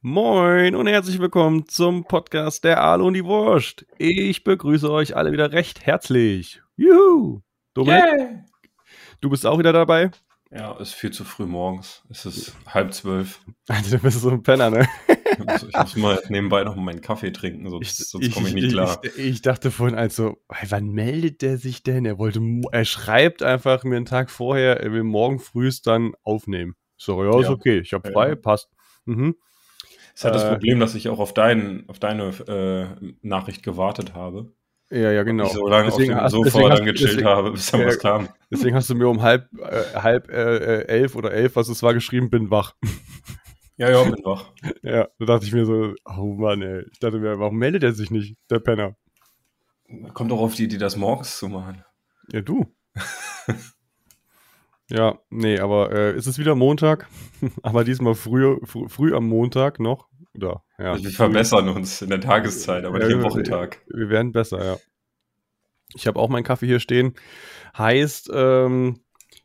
Moin und herzlich willkommen zum Podcast der Aal und die Wurst. Ich begrüße euch alle wieder recht herzlich. Juhu! Dominik, Yeah. du bist auch wieder dabei? Ja, ist viel zu früh morgens. Es ist halb zwölf. Also, du bist so ein Penner, ne? Ich muss, ich muss mal nebenbei noch meinen Kaffee trinken, sonst, sonst komme ich nicht klar. Ich, ich dachte vorhin also, wann meldet der sich denn? Er wollte, er schreibt einfach mir einen Tag vorher, er will morgen frühst dann aufnehmen. So, ja, ist Ja. okay, ich habe Ja. frei, passt. Mhm. Es hat das Äh, Problem, dass ich auch auf, dein, auf deine äh, Nachricht gewartet habe. Ja, ja, genau. Ich so lange Deswegen auf dem Sofa dann gechillt deswegen- habe, bis dann Ja, was kam. Deswegen hast du mir um halb, äh, halb äh, äh, elf oder elf, was es war, geschrieben, bin wach. Ja, ja, bin wach. Ja, da dachte ich mir so, oh Mann, ey. Ich dachte mir, warum meldet er sich nicht, der Penner? Kommt doch auf die Idee, das morgens zu machen. Ja, du. ja, nee, aber äh, es ist wieder Montag, aber diesmal früh, früh, früh am Montag noch. Oder, ja. Also wir verbessern uns in der Tageszeit, aber nicht im Wochentag. Wir werden besser, ja. Ich habe auch meinen Kaffee hier stehen. Heißt, ähm,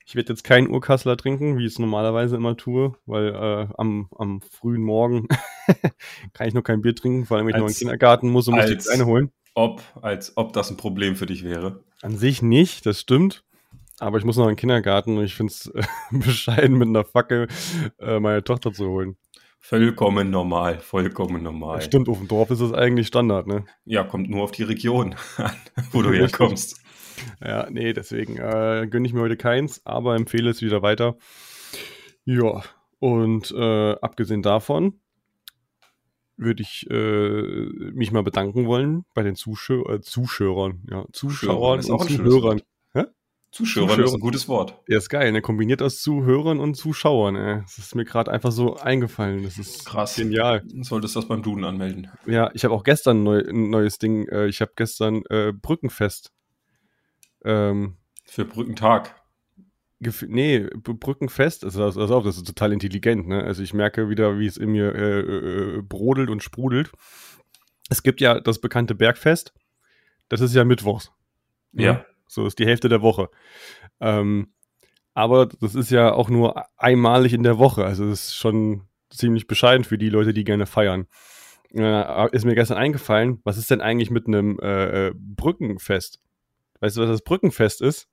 ich werde jetzt keinen Urkassler trinken, wie ich es normalerweise immer tue, weil äh, am, am frühen Morgen kann ich noch kein Bier trinken, vor allem wenn ich noch in den Kindergarten muss und muss als- Kleine holen. Ob, als ob das ein Problem für dich wäre. An sich nicht, das stimmt. Aber ich muss noch in den Kindergarten und ich finde es äh, bescheiden, mit einer Fackel äh, meine Tochter zu holen. Vollkommen normal, vollkommen normal. Stimmt, auf dem Dorf ist das eigentlich Standard, ne? Ja, kommt nur auf die Region an, wo du herkommst. Ja, nee, deswegen äh, gönne ich mir heute keins, aber empfehle es wieder weiter. Ja, und äh, abgesehen davon würde ich äh, mich mal bedanken wollen bei den Zuschau äh, Zuschauern, ja, Zuschauern und Zuhörern. Zuschauer, das ist ein gutes Wort. Ja, ist geil, ne? Kombiniert aus Zuhörern und Zuschauern, ey. Das ist mir gerade einfach so eingefallen. Das ist Krass. genial. Du solltest das beim Duden anmelden. Ja, ich habe auch gestern ein, neu, ein neues Ding. Äh, ich habe gestern äh, Brückenfest. Ähm, Für Brückentag. nee, Brückenfest. Also, also, also, das ist total intelligent, ne? Also ich merke wieder, wie es in mir äh, äh, brodelt und sprudelt. Es gibt ja das bekannte Bergfest. Das ist ja Mittwochs. Ja. So ist die Hälfte der Woche. Ähm, aber das ist ja auch nur einmalig in der Woche. Also das ist schon ziemlich bescheiden für die Leute, die gerne feiern. Äh, ist mir gestern eingefallen, was ist denn eigentlich mit einem äh, äh, Brückenfest? Weißt du, was das Brückenfest ist?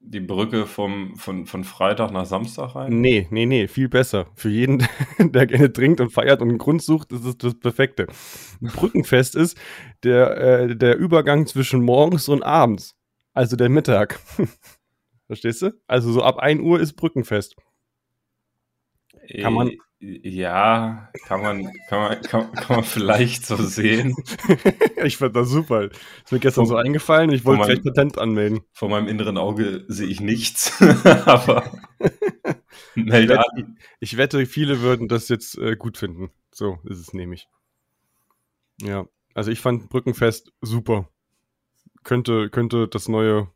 Die Brücke vom, von, von Freitag nach Samstag rein. Nee, nee, nee, viel besser. Für jeden, der gerne trinkt und feiert und einen Grund sucht, ist es das Perfekte. Brückenfest ist der, äh, der Übergang zwischen morgens und abends. Also der Mittag. Verstehst du? Also so ab 1 Uhr ist Brückenfest. kann man- Äh, Ja, kann man, kann man, kann, kann man vielleicht so sehen. ich fand das super. Ist mir gestern Von- so eingefallen ich wollte gleich Patent anmelden. Vor meinem inneren Auge sehe ich nichts. Aber melde wette- an. Ich wette, viele würden das jetzt äh, gut finden. So ist es nämlich. Ja, also ich fand Brückenfest super. Könnte, könnte das neue,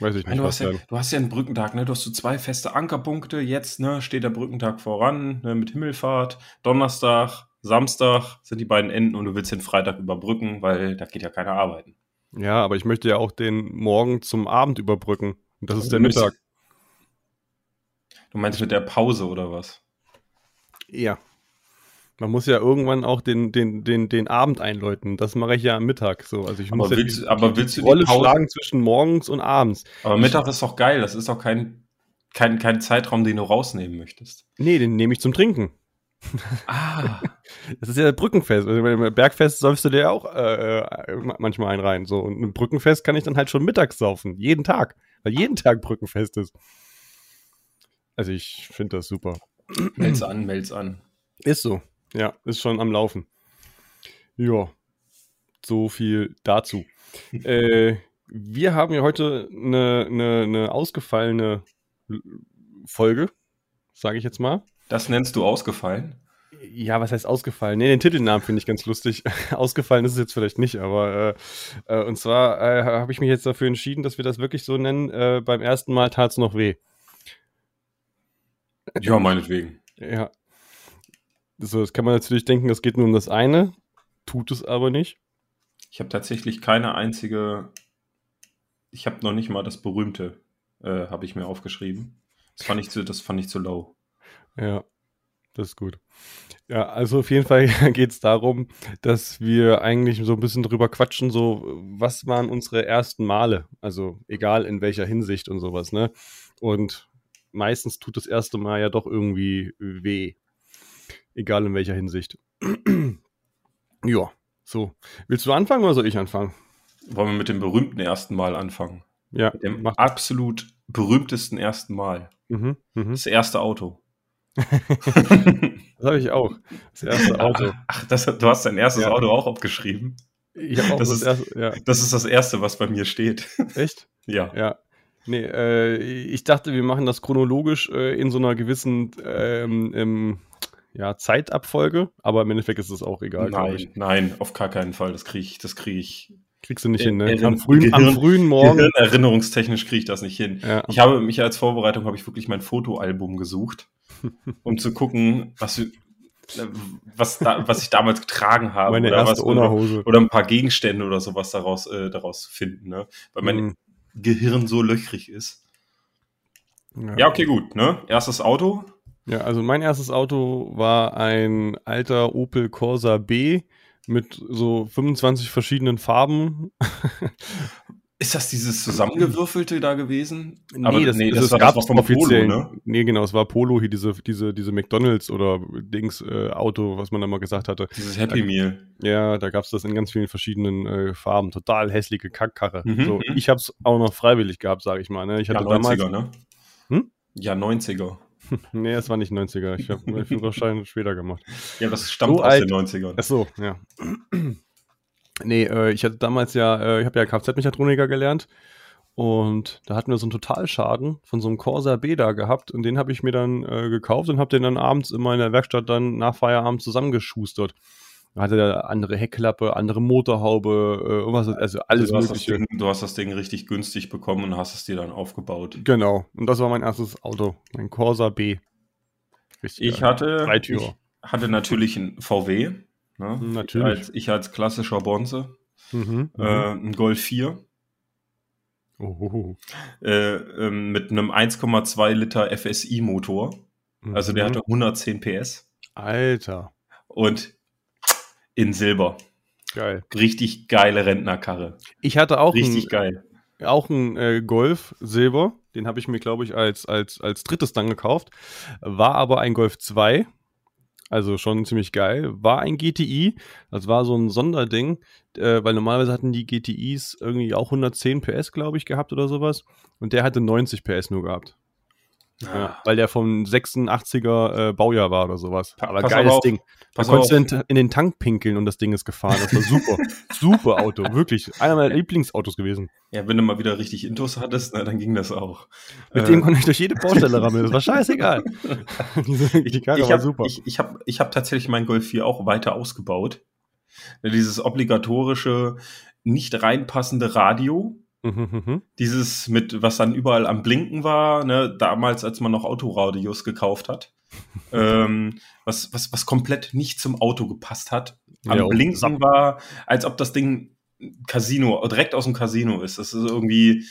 weiß ich Ich meine, nicht, du, hast ja, du hast ja einen Brückentag, ne? Du hast so zwei feste Ankerpunkte. Jetzt ne, steht der Brückentag voran ne, mit Himmelfahrt. Donnerstag, Samstag sind die beiden Enden und du willst den Freitag überbrücken, weil da geht ja keiner arbeiten. Ja, aber ich möchte ja auch den Morgen zum Abend überbrücken. Und das ist der Mit- Mittag. Du meinst mit der Pause oder was? Ja. Man muss ja irgendwann auch den, den, den, den Abend einläuten. Das mache ich ja am Mittag so. Also ich Aber muss ja willst, die, aber willst du Rolle die Pause? schlagen zwischen morgens und abends. Aber Mittag ist doch geil. Das ist doch kein, kein, kein Zeitraum, den du rausnehmen möchtest. Nee, den nehme ich zum Trinken. Ah. Das ist ja Brückenfest. Also beim Bergfest säufst du dir ja auch äh, äh, manchmal einen rein. So. Und ein Brückenfest kann ich dann halt schon mittags saufen. Jeden Tag. Weil jeden Tag Brückenfest ist. Also ich finde das super. meld's an, meld's an. Ist so. Ja, ist schon am Laufen. Ja. So viel dazu. äh, wir haben ja heute eine, eine, eine ausgefallene Folge, sage ich jetzt mal. Das nennst du ausgefallen? Ja, was heißt ausgefallen? Nee, den Titelnamen finde ich ganz lustig. ausgefallen ist es jetzt vielleicht nicht, aber äh, äh, und zwar äh, habe ich mich jetzt dafür entschieden, dass wir das wirklich so nennen. Äh, beim ersten Mal tat es noch weh. Ja, meinetwegen. Ja. So, das kann man natürlich denken, es geht nur um das eine, tut es aber nicht. Ich habe tatsächlich keine einzige. Ich habe noch nicht mal das berühmte, äh, habe ich mir aufgeschrieben. Das fand ich zu, das fand ich zu low. Ja. Das ist gut. Ja, also auf jeden Fall geht es darum, dass wir eigentlich so ein bisschen drüber quatschen, so was waren unsere ersten Male, also egal in welcher Hinsicht und sowas, ne? Und meistens tut das erste Mal ja doch irgendwie weh, egal in welcher Hinsicht. ja, so. Willst du anfangen oder soll ich anfangen? Wollen wir mit dem berühmten ersten Mal anfangen? Ja, Mit dem absolut berühmtesten ersten Mal. Mhm, mhm. Das erste Auto. Das habe ich auch. Das erste Auto. Ach, das, du hast dein erstes Ja. Auto auch abgeschrieben. Ich habe auch Das das, ist- erste, ja. Das ist das erste, was bei mir steht. Echt? ja. Ja. Nee, äh, ich dachte, wir machen das chronologisch äh, in so einer gewissen ähm, ähm, ja, Zeitabfolge, aber im Endeffekt ist es auch egal. Nein, nein, auf gar keinen Fall. Das kriege ich, das kriege ich. Kriegst du nicht hin, ne? Am frühen, am Gehirn- frühen Morgen. Gehirnerinnerungstechnisch kriege ich das nicht hin. Ja, Ich habe mich als Vorbereitung habe ich wirklich mein Fotoalbum gesucht, um zu gucken, was, äh, was, da, was ich damals getragen habe meine oder, was, oder, oder ein paar Gegenstände oder sowas daraus, äh, daraus zu finden, ne? weil mein Mhm. Gehirn so löchrig ist. Ja, okay, gut. Ne? Erstes Auto. Ja, also mein erstes Auto war ein alter Opel Corsa B mit so 25 verschiedenen Farben. Ist das dieses zusammengewürfelte da gewesen? nee, Aber das, nee, das, das das war- gab es vom offiziell. Polo, ne? Nee, genau, es war Polo hier, diese, diese, diese McDonalds oder Dings äh, Auto, was man da mal gesagt hatte. Dieses Happy Meal. Ja, da gab es das in ganz vielen verschiedenen äh, Farben. Total hässliche Kackkarre. Mhm, so, mhm. ich habe es auch noch freiwillig gehabt, sage ich mal. Ne? Ich Ja, hatte 90er, damals. ne? Hm? Ja, 90er. Nee, es war nicht 90er. Ich habe meinen Führerschein später gemacht. Ja, das stammt So aus alt. den 90ern. Ach so, ja. Nee, äh, ich hatte damals ja, äh, ich habe ja Kfz-Mechatroniker gelernt und da hatten wir so einen Totalschaden von so einem Corsa B da gehabt und den habe ich mir dann äh, gekauft und habe den dann abends immer in der Werkstatt dann nach Feierabend zusammengeschustert. Da hatte der andere Heckklappe, andere Motorhaube, äh, irgendwas, also alles du, hast mögliche. Ding, du hast das Ding richtig günstig bekommen und hast es dir dann aufgebaut. Genau. Und das war mein erstes Auto, mein Corsa B. Richtig. Ich geil. hatte, ich hatte natürlich einen VW. Ne? Natürlich. Ich als, ich als klassischer Bonze. Mhm. Äh, ein Golf 4 oh, äh, ähm, mit einem 1,2 Liter FSI-Motor. Also der Mhm. hatte 110 PS Alter, und in Silber. geil. Richtig geile Rentnerkarre. Ich hatte auch Richtig einen, geil. auch ein äh, Golf Silber. Den habe ich mir, glaube ich, als, als, als drittes dann gekauft. War aber ein Golf 2. Also schon ziemlich geil. War ein GTI. Das war so ein Sonderding, äh, weil normalerweise hatten die GTIs irgendwie auch 110 PS, glaube ich, gehabt oder sowas. Und der hatte 90 PS nur gehabt. Ja, weil der vom 86er äh, Baujahr war oder sowas. Aber pass geiles auf, Ding. Da konntest du in, in den Tank pinkeln und das Ding ist gefahren. Das war super. super Auto, wirklich. Einer meiner Lieblingsautos gewesen. Ja, wenn du mal wieder richtig Intus hattest, na, dann ging das auch. Mit Äh, dem konnte ich durch jede Baustelle rammeln. Das war scheißegal. Diese, die Karre ich war habe super. ich, ich hab, ich hab tatsächlich meinen Golf 4 auch weiter ausgebaut. Dieses obligatorische, nicht reinpassende Radio, Mhm, mhm. dieses mit, was dann überall am Blinken war, ne, damals, als man noch Autoradios gekauft hat, ähm, was, was, was komplett nicht zum Auto gepasst hat. Am Ja, Blinken war, als ob das Ding Casino, direkt aus dem Casino ist. Das ist irgendwie,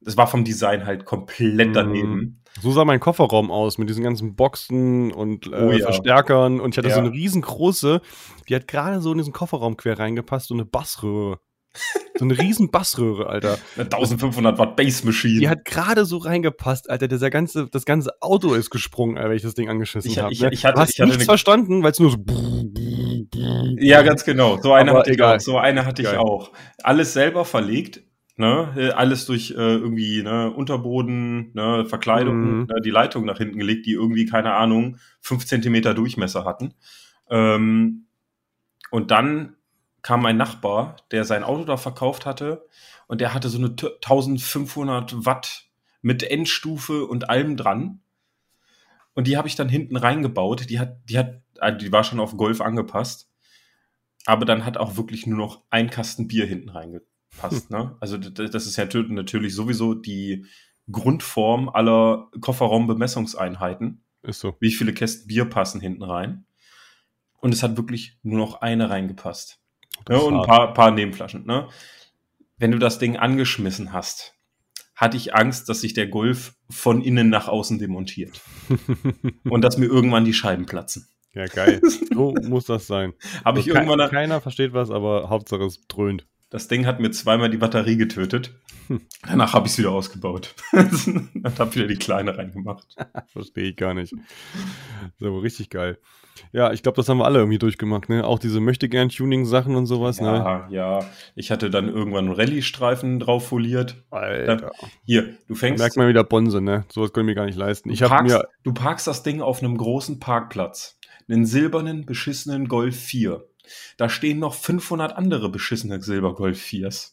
das war vom Design halt komplett Mhm. daneben. So sah mein Kofferraum aus mit diesen ganzen Boxen und äh, Oh ja. Verstärkern. Und ich hatte Ja. so eine riesengroße, die hat gerade so in diesen Kofferraum quer reingepasst, so eine Bassröhre. So eine riesen Bassröhre, Alter. Eine 1500 Watt Bass Machine. Die hat gerade so reingepasst, Alter. Dieser ganze, das ganze Auto ist gesprungen, Alter, wenn ich das Ding angeschissen Ich- habe. ich- Ne? ich hatte- du hast ich hatte nichts verstanden, weil es nur so. Ja, ganz genau. So eine Aber hatte ich auch. So eine hatte ich Geil. auch. Alles selber verlegt. Ne? Alles durch äh, irgendwie ne, Unterboden, ne, Verkleidung, Mhm. ne, die Leitung nach hinten gelegt, die irgendwie, keine Ahnung, fünf Zentimeter Durchmesser hatten. Ähm, und dann kam mein Nachbar, der sein Auto da verkauft hatte und der hatte so eine t- 1500 Watt mit Endstufe und allem dran. Und die habe ich dann hinten reingebaut. Die hat, die hat, also die war schon auf Golf angepasst. Aber dann hat auch wirklich nur noch ein Kasten Bier hinten reingepasst. Ne? Also das ist ja natürlich sowieso die Grundform aller Kofferraumbemessungseinheiten. Ist so. Wie viele Kästen Bier passen hinten rein? Und es hat wirklich nur noch eine reingepasst. Ne? Und ein paar, paar Nebenflaschen. Ne? Wenn du das Ding angeschmissen hast, hatte ich Angst, dass sich der Golf von innen nach außen demontiert. und dass mir irgendwann die Scheiben platzen. Ja, geil. So muss das sein. Habe also ich irgendwann. Keiner versteht was, aber Hauptsache es dröhnt. Das Ding hat mir zweimal die Batterie getötet. Danach habe ich es wieder ausgebaut. und habe wieder die kleine reingemacht. Verstehe ich gar nicht. So, richtig geil. Ja, ich glaube, das haben wir alle irgendwie durchgemacht, ne? Auch diese Möchtegern-Tuning-Sachen und sowas, ja, ne? Ja. Ich hatte dann irgendwann Rallye-Streifen drauf foliert. Alter. Dann, hier, du fängst. Da merkt man wieder Bonse, ne? Sowas können wir gar nicht leisten. Ich habe mir. du parkst das Ding auf einem großen Parkplatz. Einen silbernen, beschissenen Golf 4. Da stehen noch 500 andere beschissene Silbergolf 4s.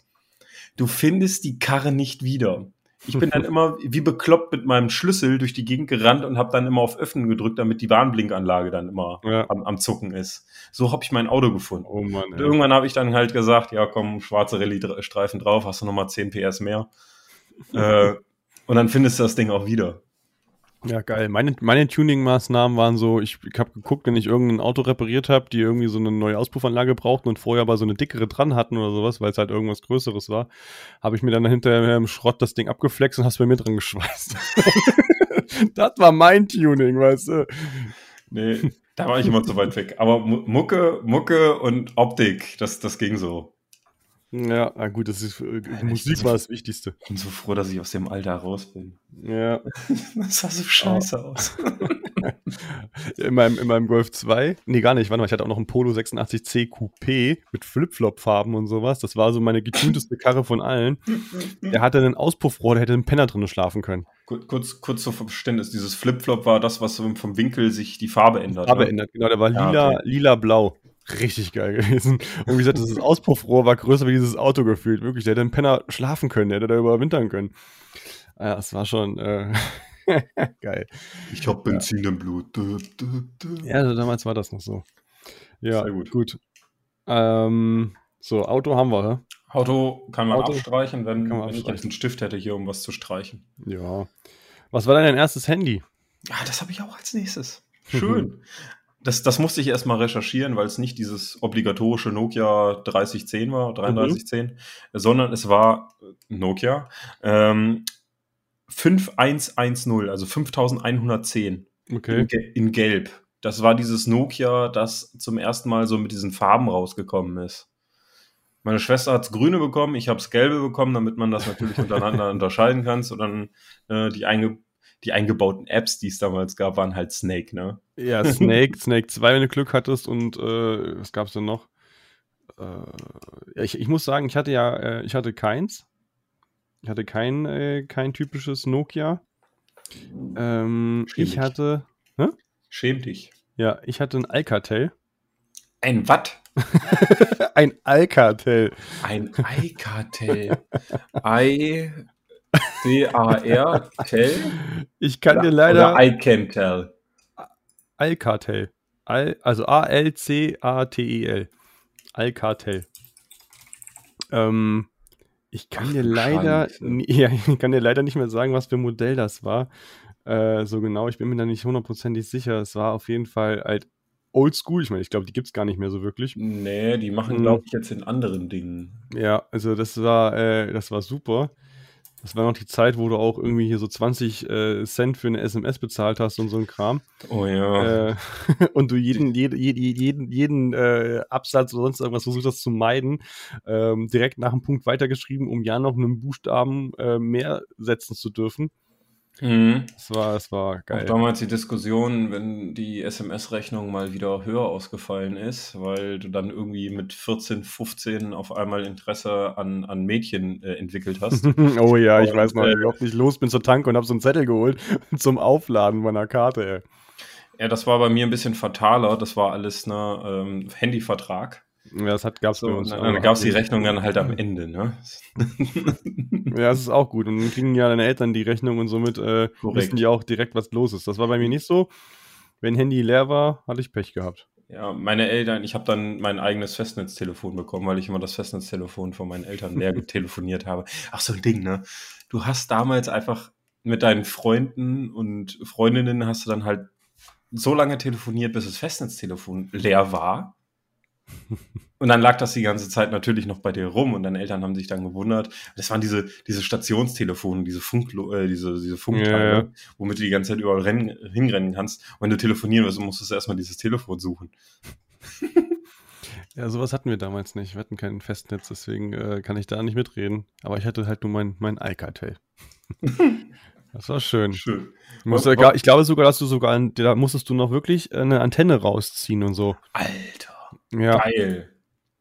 Du findest die Karre nicht wieder. Ich bin dann immer wie bekloppt mit meinem Schlüssel durch die Gegend gerannt und habe dann immer auf Öffnen gedrückt, damit die Warnblinkanlage dann immer Ja. am, am Zucken ist. So habe ich mein Auto gefunden. Oh Mann, Und ey. irgendwann habe ich dann halt gesagt, ja komm, schwarze Rallye-Streifen drauf, hast du nochmal 10 PS mehr. äh, und dann findest du das Ding auch wieder. Ja, geil. Meine, meine Tuning-Maßnahmen waren so, ich habe geguckt, wenn ich irgendein Auto repariert habe, die irgendwie so eine neue Auspuffanlage brauchten und vorher aber so eine dickere dran hatten oder sowas, weil es halt irgendwas Größeres war, habe ich mir dann hinterher im Schrott das Ding abgeflext und hast bei mir dran geschweißt. das war mein Tuning, weißt du. Nee, da war ich immer zu weit weg. Aber Mu- Mucke, Mucke und Optik, das, das ging so. Ja, na gut, das ist, äh, Musik bin war das Wichtigste. Ich bin so froh, dass ich aus dem Alter raus bin. Ja. Das sah so scheiße aus. In meinem, in meinem Golf 2, nee, gar nicht, warte mal, ich hatte auch noch einen Polo 86C Coupé mit Flip-Flop-Farben und sowas. Das war so meine getunteste Karre von allen. Der hatte einen Auspuffrohr, der hätte einen Penner drin schlafen können. Kur- kurz, kurz zur Verständnis, dieses Flip-Flop war das, was so vom Winkel sich die Farbe ändert. Farbe ne? ändert, genau, der war Ja, lila, okay. lila-blau. Richtig geil gewesen. Und wie gesagt, dieses Auspuffrohr war größer wie dieses Auto gefühlt. Wirklich, der hätte einen Penner schlafen können, der hätte da überwintern können. Ja, das war schon äh, geil. Ich hab Benzin im Blut. Dö, dö, dö. Ja, also damals war das noch so. Ja, Sehr gut. gut. Ähm, so, Auto haben wir, hä? Auto kann man Auto abstreichen, wenn, kann man wenn ich jetzt einen Stift hätte hier, um was zu streichen. Ja. Was war denn dein erstes Handy? Ah, das habe ich auch als nächstes. Schön. Das, das musste ich erstmal recherchieren, weil es nicht dieses obligatorische Nokia 3010 war, 3310, sondern es war äh, Nokia ähm, 5110, also 5110 Okay. in, in Gelb. Das war dieses Nokia, das zum ersten Mal so mit diesen Farben rausgekommen ist. Meine Schwester hat's grüne bekommen, ich hab's gelbe bekommen, damit man das natürlich untereinander unterscheiden kann. Und dann äh, die, einge die eingebauten Apps, die es damals gab, waren halt Snake, ne? Ja, Snake, Snake 2, wenn du Glück hattest und äh, was gab's denn noch? Äh, ich, ich muss sagen, ich hatte ja, äh, ich hatte keins. Ich hatte kein, äh, kein typisches Nokia. Ähm, ich hatte, Schäm dich. ja, ich hatte ein Alcatel. Ein Watt? ein Alcatel. Ein iCartel. I C A R Tel Ich kann dir oder leider iCantel. Alcatel. Al, also A-L-C-A-T-E-L. Alcatel. Ähm, ich kann Ach dir leider, ja, ich kann dir leider nicht mehr sagen, was für ein Modell das war. Äh, so genau, ich bin mir da nicht hundertprozentig sicher. Es war auf jeden Fall halt oldschool. Ich meine, ich glaube, die gibt es gar nicht mehr so wirklich. Nee, die machen, Hm. glaube ich, jetzt in anderen Dingen. Ja, also das war, äh, das war super. Das war noch die Zeit, wo du auch irgendwie hier so 20 äh, Cent für eine SMS bezahlt hast und so ein Kram. Oh ja. Äh, und du jeden, jede, jede, jeden, jeden äh, Absatz oder sonst irgendwas versucht hast zu meiden, ähm, direkt nach dem Punkt weitergeschrieben, um ja noch einen Buchstaben äh, mehr setzen zu dürfen. Mhm. Das war, das war Auch geil. damals die Diskussion, wenn die SMS-Rechnung mal wieder höher ausgefallen ist, weil du dann irgendwie mit 14, 15 auf einmal Interesse an, an Mädchen äh, entwickelt hast. oh ja, ich Und, weiß noch, äh, wie oft ich los bin zur Tanke und habe so einen Zettel geholt zum Aufladen meiner Karte, ey. ja, das war bei mir ein bisschen fataler. Das war alles ne ähm, Handyvertrag. Ja, das hat, gab's So, bei uns. dann, dann gab es die Rechnung dann halt am Ende. Ne? Ja, das ist auch gut. Und dann kriegen ja deine Eltern die Rechnung und somit äh, wissen die auch direkt, was los ist. Das war bei mir nicht so. Wenn Handy leer war, hatte ich Pech gehabt. Ja, meine Eltern, ich habe dann mein eigenes Festnetztelefon bekommen, weil ich immer das Festnetztelefon von meinen Eltern leer telefoniert habe. Ach, so ein Ding, ne? Du hast damals einfach mit deinen Freunden und Freundinnen hast du dann halt so lange telefoniert, bis das Festnetztelefon leer war. Und dann lag das die ganze Zeit natürlich noch bei dir rum und deine Eltern haben sich dann gewundert. Das waren diese, diese Stationstelefone, diese Funk, äh, diese, diese Funkteile, Ja, ja. womit du die ganze Zeit überall rennen, hinrennen kannst. Und wenn du telefonieren willst, musst du erstmal dieses Telefon suchen. Ja, sowas hatten wir damals nicht. Wir hatten kein Festnetz, deswegen äh, kann ich da nicht mitreden. Aber ich hatte halt nur mein, mein Alcatel. das war schön. Schön. Musst ich glaube sogar, dass du sogar, da musstest du noch wirklich eine Antenne rausziehen und so. Alter, Ja, geil.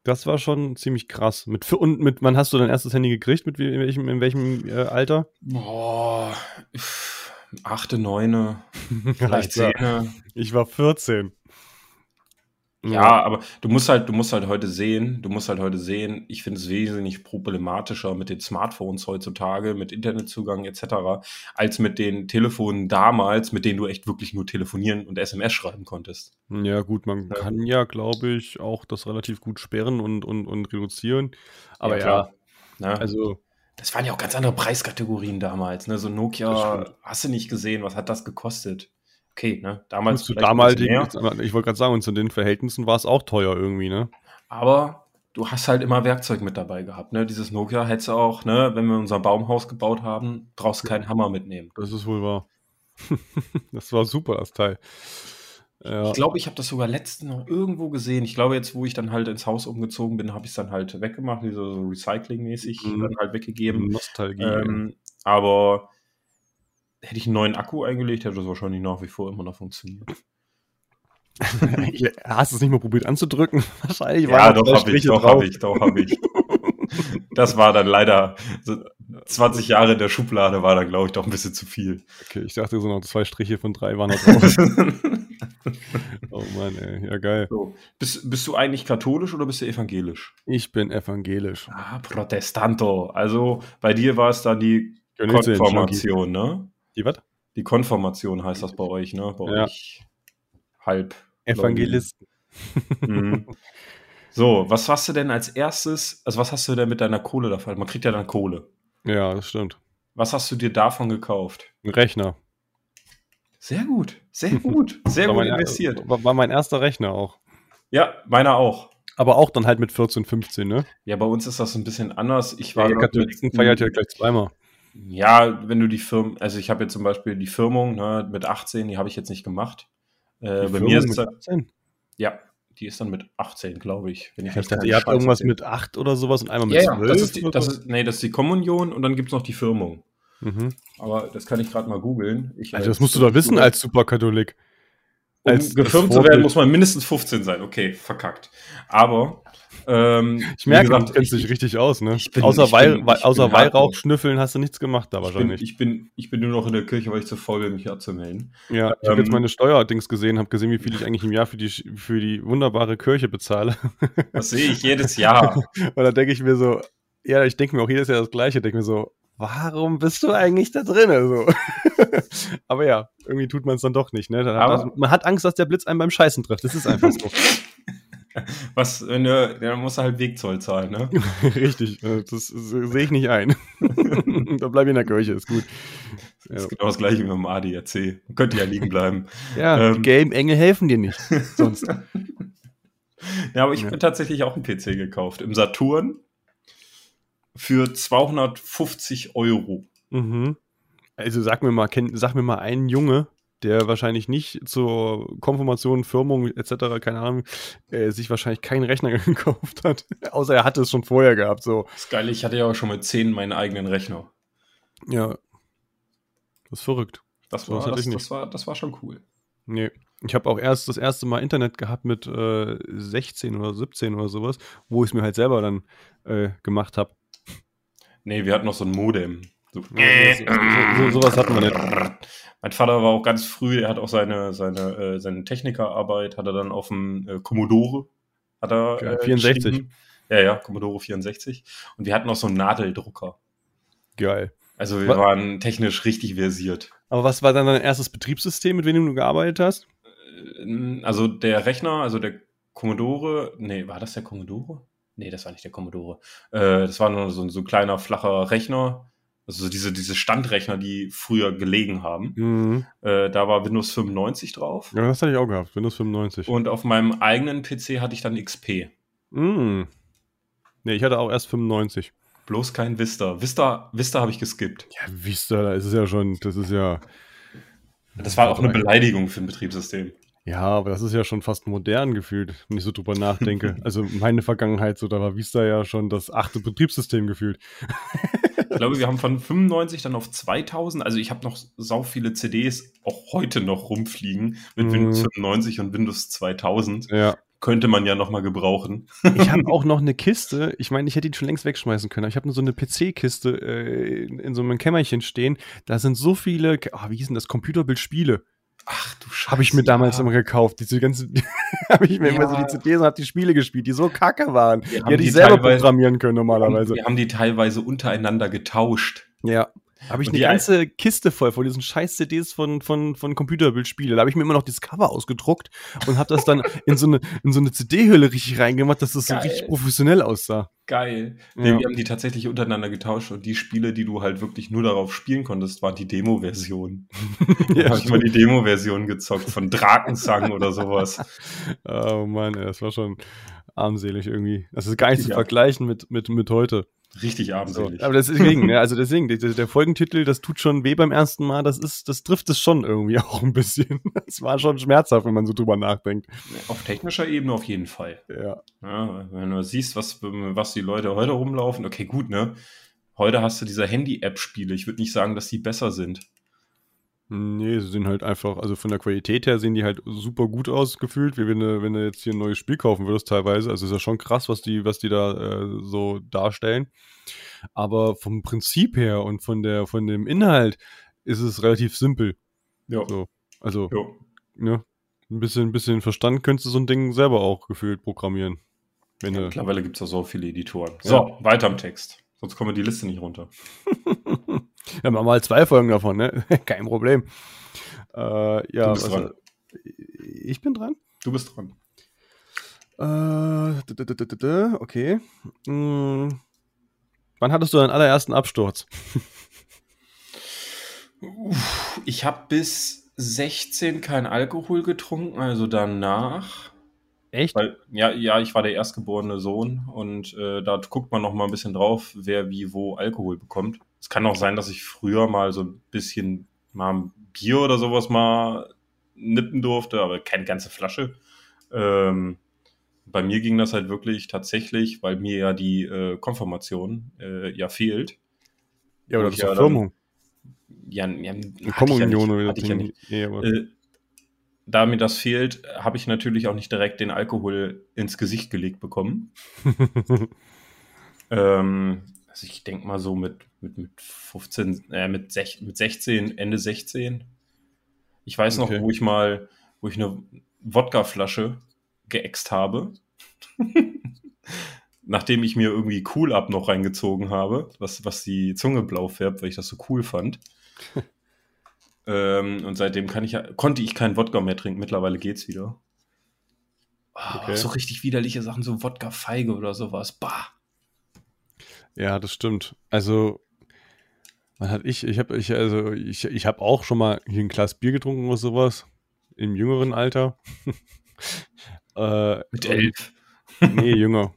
das war schon ziemlich krass. Mit, und mit, wann hast du dein erstes Handy gekriegt? Mit in welchem, in welchem äh, Alter? Boah, achte, neune, vielleicht zehne. Ich war 14. Ja, aber du musst halt, du musst halt heute sehen, du musst halt heute sehen, ich finde es wesentlich problematischer mit den Smartphones heutzutage, mit Internetzugang etc., als mit den Telefonen damals, mit denen du echt wirklich nur telefonieren und SMS schreiben konntest. Ja, gut, man Ja. kann ja, glaube ich, auch das relativ gut sperren und, und, und reduzieren. Aber ja, klar. Ne? also, das waren ja auch ganz andere Preiskategorien damals, ne? So Nokia, hast du nicht gesehen, was hat das gekostet? Okay, ne? Damals zu damaligen, ich wollte gerade sagen, und zu den Verhältnissen war es auch teuer irgendwie, ne? Aber du hast halt immer Werkzeug mit dabei gehabt, ne? Dieses Nokia hättest du auch, ne, wenn wir unser Baumhaus gebaut haben, brauchst du keinen Hammer mitnehmen. Das ist wohl wahr. das war super, das Teil. Ja, Ich glaube, ich habe das sogar letztens noch irgendwo gesehen. Ich glaube, jetzt, wo ich dann halt ins Haus umgezogen bin, habe ich es dann halt weggemacht, so, so Recycling-mäßig Mhm. dann halt weggegeben. Nostalgie. Ähm, aber hätte ich einen neuen Akku eingelegt, hätte das wahrscheinlich nach wie vor immer noch funktioniert. Hast du es nicht mal probiert anzudrücken? Wahrscheinlich Ja, waren da doch, habe ich, doch, habe ich, doch, habe ich. Das war dann leider, so 20 Jahre in der Schublade war dann, glaube ich, doch ein bisschen zu viel. Okay, ich dachte so noch zwei Striche von drei waren da drauf. oh Mann, ey. Ja, geil. so. bist, bist du eigentlich katholisch oder bist du evangelisch? Ich bin evangelisch. Ah, Protestanto. Also bei dir war es dann die. Konformation, ne? Die was? Die Konformation heißt das bei euch, ne? Bei Ja. euch halb. Evangelisten. Mhm. So, was hast du denn als erstes, also was hast du denn mit deiner Kohle davon? Man kriegt ja dann Kohle. Ja, das stimmt. Was hast du dir davon gekauft? Ein Rechner. Sehr gut, sehr gut, sehr gut mein, investiert. war, war mein erster Rechner auch. Ja, meiner auch. Aber auch dann halt mit 14, 15, ne? Ja, bei uns ist das ein bisschen anders. Ich war Der noch Katholiken mit- feiert ja gleich zweimal. Ja, wenn du die Firmen, also ich habe jetzt zum Beispiel die Firmung ne, mit 18, die habe ich jetzt nicht gemacht. Äh, bei Firmung mir ist mit es, 18? ja, die ist dann mit 18, glaube ich. Wenn ich, Ich dachte, ihr habt irgendwas mit 8 oder sowas und einmal mit Ja, ja, 12. das ist, die, das ist, nee, das ist die Kommunion und dann gibt es noch die Firmung. Mhm. Aber das kann ich gerade mal googeln. Ich Also, das musst du doch wissen als Superkatholik. Um als- gefirmt zu werden, muss man mindestens 15 sein. Okay, verkackt. Aber ähm, Ich merke, gesagt, du kennst ich- dich richtig aus, ne? bin- außer Weih- außer. Weihrauch schnüffeln hast du nichts gemacht da Ich bin, wahrscheinlich. ich, bin, ich bin nur noch in der Kirche, weil ich zu faul bin, mich anzumelden. ja, ich habe jetzt ähm, meine Steuerdings gesehen, habe gesehen, wie viel ich eigentlich im Jahr für die, für die wunderbare Kirche bezahle. Das sehe ich jedes Jahr. Und da denke ich mir so, ja, ich denke mir auch jedes Jahr das Gleiche, denke mir so, warum bist du eigentlich da drin? So. Aber ja, irgendwie tut man es dann doch nicht. Ne? Da, Aber- da, man hat Angst, dass der Blitz einen beim Scheißen trifft. Das ist einfach so. Was, wenn du, dann musst du halt Wegzoll zahlen, ne? Richtig, äh, das sehe ich nicht ein. da bleib ich in der Kirche, ist gut. Das ist genau das gleiche wie dem ADAC. Man könnte ja liegen bleiben. Ja, Ähm. die gelben Engel helfen dir nicht. Sonst. Ja, aber ich Ja. habe mir tatsächlich auch einen PC gekauft. Im Saturn für 250 Euro. Mhm. Also sag mir mal, kenn, sag mir mal einen Junge, der wahrscheinlich nicht zur Konfirmation, Firmung etc., keine Ahnung, äh, sich wahrscheinlich keinen Rechner gekauft hat. Außer er hatte es schon vorher gehabt. So. Das Geile, ich hatte ja auch schon mit 10 meinen eigenen Rechner. Ja. Das ist verrückt. Das So was war, hatte das, ich nicht. das, war, das war schon cool. Nee. Ich habe auch erst das erste Mal Internet gehabt mit äh, 16 oder 17 oder sowas, wo ich es mir halt selber dann äh, gemacht habe. Nee, wir hatten noch so ein Modem. So. so, so, sowas hatten wir nicht. Mein Vater war auch ganz früh, er hat auch seine, seine, äh, seine Technikerarbeit, hat er dann auf dem äh, Commodore, hat er äh, 64. geschrieben. Ja, ja, Commodore 64. Und wir hatten auch so einen Nadeldrucker. Geil. Also wir Was? waren technisch richtig versiert. Aber was war dann dein erstes Betriebssystem, mit dem du gearbeitet hast? Äh, Also der Rechner, also der Commodore, nee, war das der Commodore? Nee, das war nicht der Commodore. Äh, das war nur so, ein- so ein kleiner, flacher Rechner. Also so diese, diese Standrechner, die früher gelegen haben. Mhm. Äh, da war Windows 95 drauf. Ja, das hatte ich auch gehabt, Windows 95. Und auf meinem eigenen PC hatte ich dann XP. Mm. Nee, ich hatte auch erst 95. Bloß kein Vista. Vista, Vista habe ich geskippt. Ja, Vista, da ist es ja schon, das ist ja. Das war auch eine Beleidigung für ein Betriebssystem. Ja, aber das ist ja schon fast modern gefühlt, wenn ich so drüber nachdenke. Also meine Vergangenheit, so da war Vista ja schon das achte Betriebssystem gefühlt. Ich glaube, wir haben von 95 dann auf 2000, also ich habe noch sau viele CDs auch heute noch rumfliegen mit Mhm. Windows 95 und Windows 2000. Ja. Könnte man ja noch mal gebrauchen. Ich habe auch noch eine Kiste. Ich meine, ich hätte die schon längst wegschmeißen können. Ich habe nur so eine PC-Kiste äh, in, in so einem Kämmerchen stehen. Da sind so viele, ah, wie hießen das, Computerbildspiele. Ach du Scheiße. Habe ich mir damals ja. immer gekauft. Diese ganzen, habe ich mir immer so die Ja. CDs und habe die Spiele gespielt, die so kacke waren. Wir Die hätte ich selber programmieren können normalerweise. Wir haben die teilweise untereinander getauscht. Ja. Habe ich Und eine ganze Kiste voll von diesen scheiß CDs von, von, von Computerbildspiele. Da habe ich mir immer noch das Cover ausgedruckt und habe das dann in so eine, in so eine CD-Hülle richtig reingemacht, dass das so Geil. richtig professionell aussah. Geil. Ja. Nee, wir haben die tatsächlich untereinander getauscht und die Spiele, die du halt wirklich nur darauf spielen konntest, waren die Demo-Version. da habe ich mal die Demo-Version gezockt von Drakensang oder sowas. Oh Mann, das war schon armselig irgendwie. Das ist gar nicht zu vergleichen mit, mit, mit heute. Richtig So. armselig. Aber deswegen, ja, also deswegen, der, der Folgentitel, das tut schon weh beim ersten Mal, das ist, das trifft es schon irgendwie auch ein bisschen. Das war schon schmerzhaft, wenn man so drüber nachdenkt. Auf technischer Ebene auf jeden Fall. Ja. Ja, wenn du siehst, was, was die Leute heute rumlaufen, okay, gut, ne? Heute hast du diese Handy-App-Spiele. Ich würde nicht sagen, dass die besser sind. Nee, sie sind halt einfach, also von der Qualität her sehen die halt super gut aus gefühlt, wie wenn du, wenn du jetzt hier ein neues Spiel kaufen würdest teilweise. Also ist ja schon krass, was die, was die da äh, so darstellen. Aber vom Prinzip her und von der, von dem Inhalt ist es relativ simpel. Ja. So. Also, ja. ne, ein bisschen, ein bisschen Verstand könntest du so ein Ding selber auch gefühlt programmieren. Du, Mittlerweile gibt es ja so viele Editoren. Ja. So, weiter im Text. Sonst kommen wir die Liste nicht runter. ja, machen wir mal zwei Folgen davon, ne? Kein Problem. Äh, ja, Du bist was- dran. Ich bin dran. Du bist dran. Äh, okay. Hm. Wann hattest du deinen allerersten Absturz? Ich habe bis 16 kein Alkohol getrunken, also danach. Echt? Weil, ja, ja, ich war der erstgeborene Sohn und äh, da guckt man noch mal ein bisschen drauf, wer wie wo Alkohol bekommt. Es kann auch sein, dass ich früher mal so ein bisschen mal ein Bier oder sowas mal nippen durfte, aber keine ganze Flasche. Ähm, bei mir ging das halt wirklich tatsächlich, weil mir ja die äh, Konfirmation äh, ja fehlt. ja, oder zur ja Firmung. Ja, ja, Eine ja Kommunion nicht, oder ich ja nicht. Äh, da mir das fehlt, habe ich natürlich auch nicht direkt den Alkohol ins Gesicht gelegt bekommen. Ähm, also ich denke mal so mit, mit, mit 15, äh, mit, sech, mit 16, Ende 16. Ich weiß noch, Okay. wo ich mal, wo ich eine Wodkaflasche geäxt habe. Nachdem ich mir irgendwie Cool Up noch reingezogen habe, was, was die Zunge blau färbt, weil ich das so cool fand. ähm, und seitdem kann ich, konnte ich keinen Wodka mehr trinken. Mittlerweile geht's wieder. Okay. So richtig widerliche Sachen, so Wodka-Feige oder sowas. Bah. Ja, das stimmt. Also, wann hatte ich, ich habe ich, also, ich, ich hab auch schon mal hier ein Glas Bier getrunken oder sowas. Im jüngeren Alter. äh, Mit elf. Nee, jünger.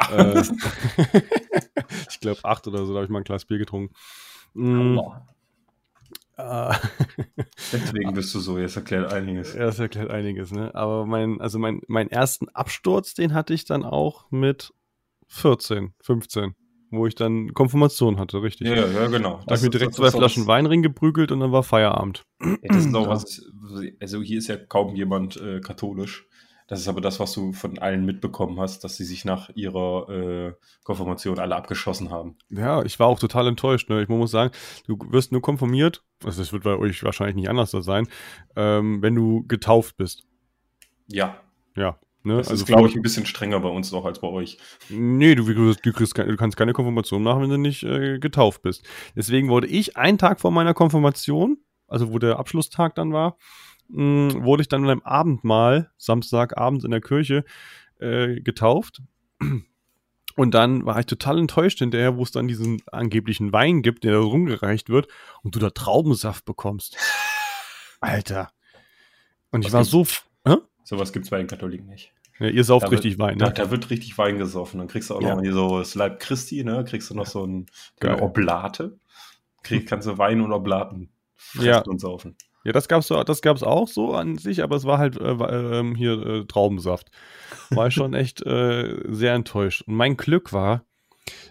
äh, ich glaube, acht oder so, da habe ich mal ein Glas Bier getrunken. Mm, äh, Deswegen bist du so, jetzt erklärt einiges. Ja, das erklärt einiges, ne? Aber mein, also mein, meinen ersten Absturz, den hatte ich dann auch mit 14, 15, wo ich dann Konfirmation hatte, richtig. Ja, ja, genau. da habe ich mir direkt zwei Flaschen Wein reingeprügelt und dann war Feierabend. Ja, das ist auch was, also hier ist ja kaum jemand äh, katholisch. Das ist aber das, was du von allen mitbekommen hast, dass sie sich nach ihrer äh, Konfirmation alle abgeschossen haben. Ja, ich war auch total enttäuscht. Ne? Ich muss sagen, du wirst nur konfirmiert, also das wird bei euch wahrscheinlich nicht anders sein, ähm, wenn du getauft bist. Ja, Ja. Ne? das also ist, glaube ich, ein bisschen strenger bei uns noch als bei euch. Nee, du, du, kriegst, du kannst keine Konfirmation machen, wenn du nicht äh, getauft bist. Deswegen wurde ich einen Tag vor meiner Konfirmation, also wo der Abschlusstag dann war, mh, wurde ich dann beim Abendmahl, Samstagabend in der Kirche, äh, getauft. Und dann war ich total enttäuscht hinterher, wo es dann diesen angeblichen Wein gibt, der da rumgereicht wird und du da Traubensaft bekommst. Alter. Und ich Was war gibt's? so. Hä? Sowas gibt es bei den Katholiken nicht. Ja, ihr sauft Da richtig wird, Wein, da, ne? da wird richtig Wein gesoffen. Dann kriegst du auch Ja. noch hier so das Leib Christi, ne? Kriegst du noch so, ein, Geil. Oblate. Krieg, kannst du Wein und Oblaten fressen Ja. und saufen. Ja, das gab's, so- das gab's auch so an sich, aber es war halt äh, ähm, hier äh, Traubensaft. War schon echt äh, sehr enttäuscht. Und mein Glück war,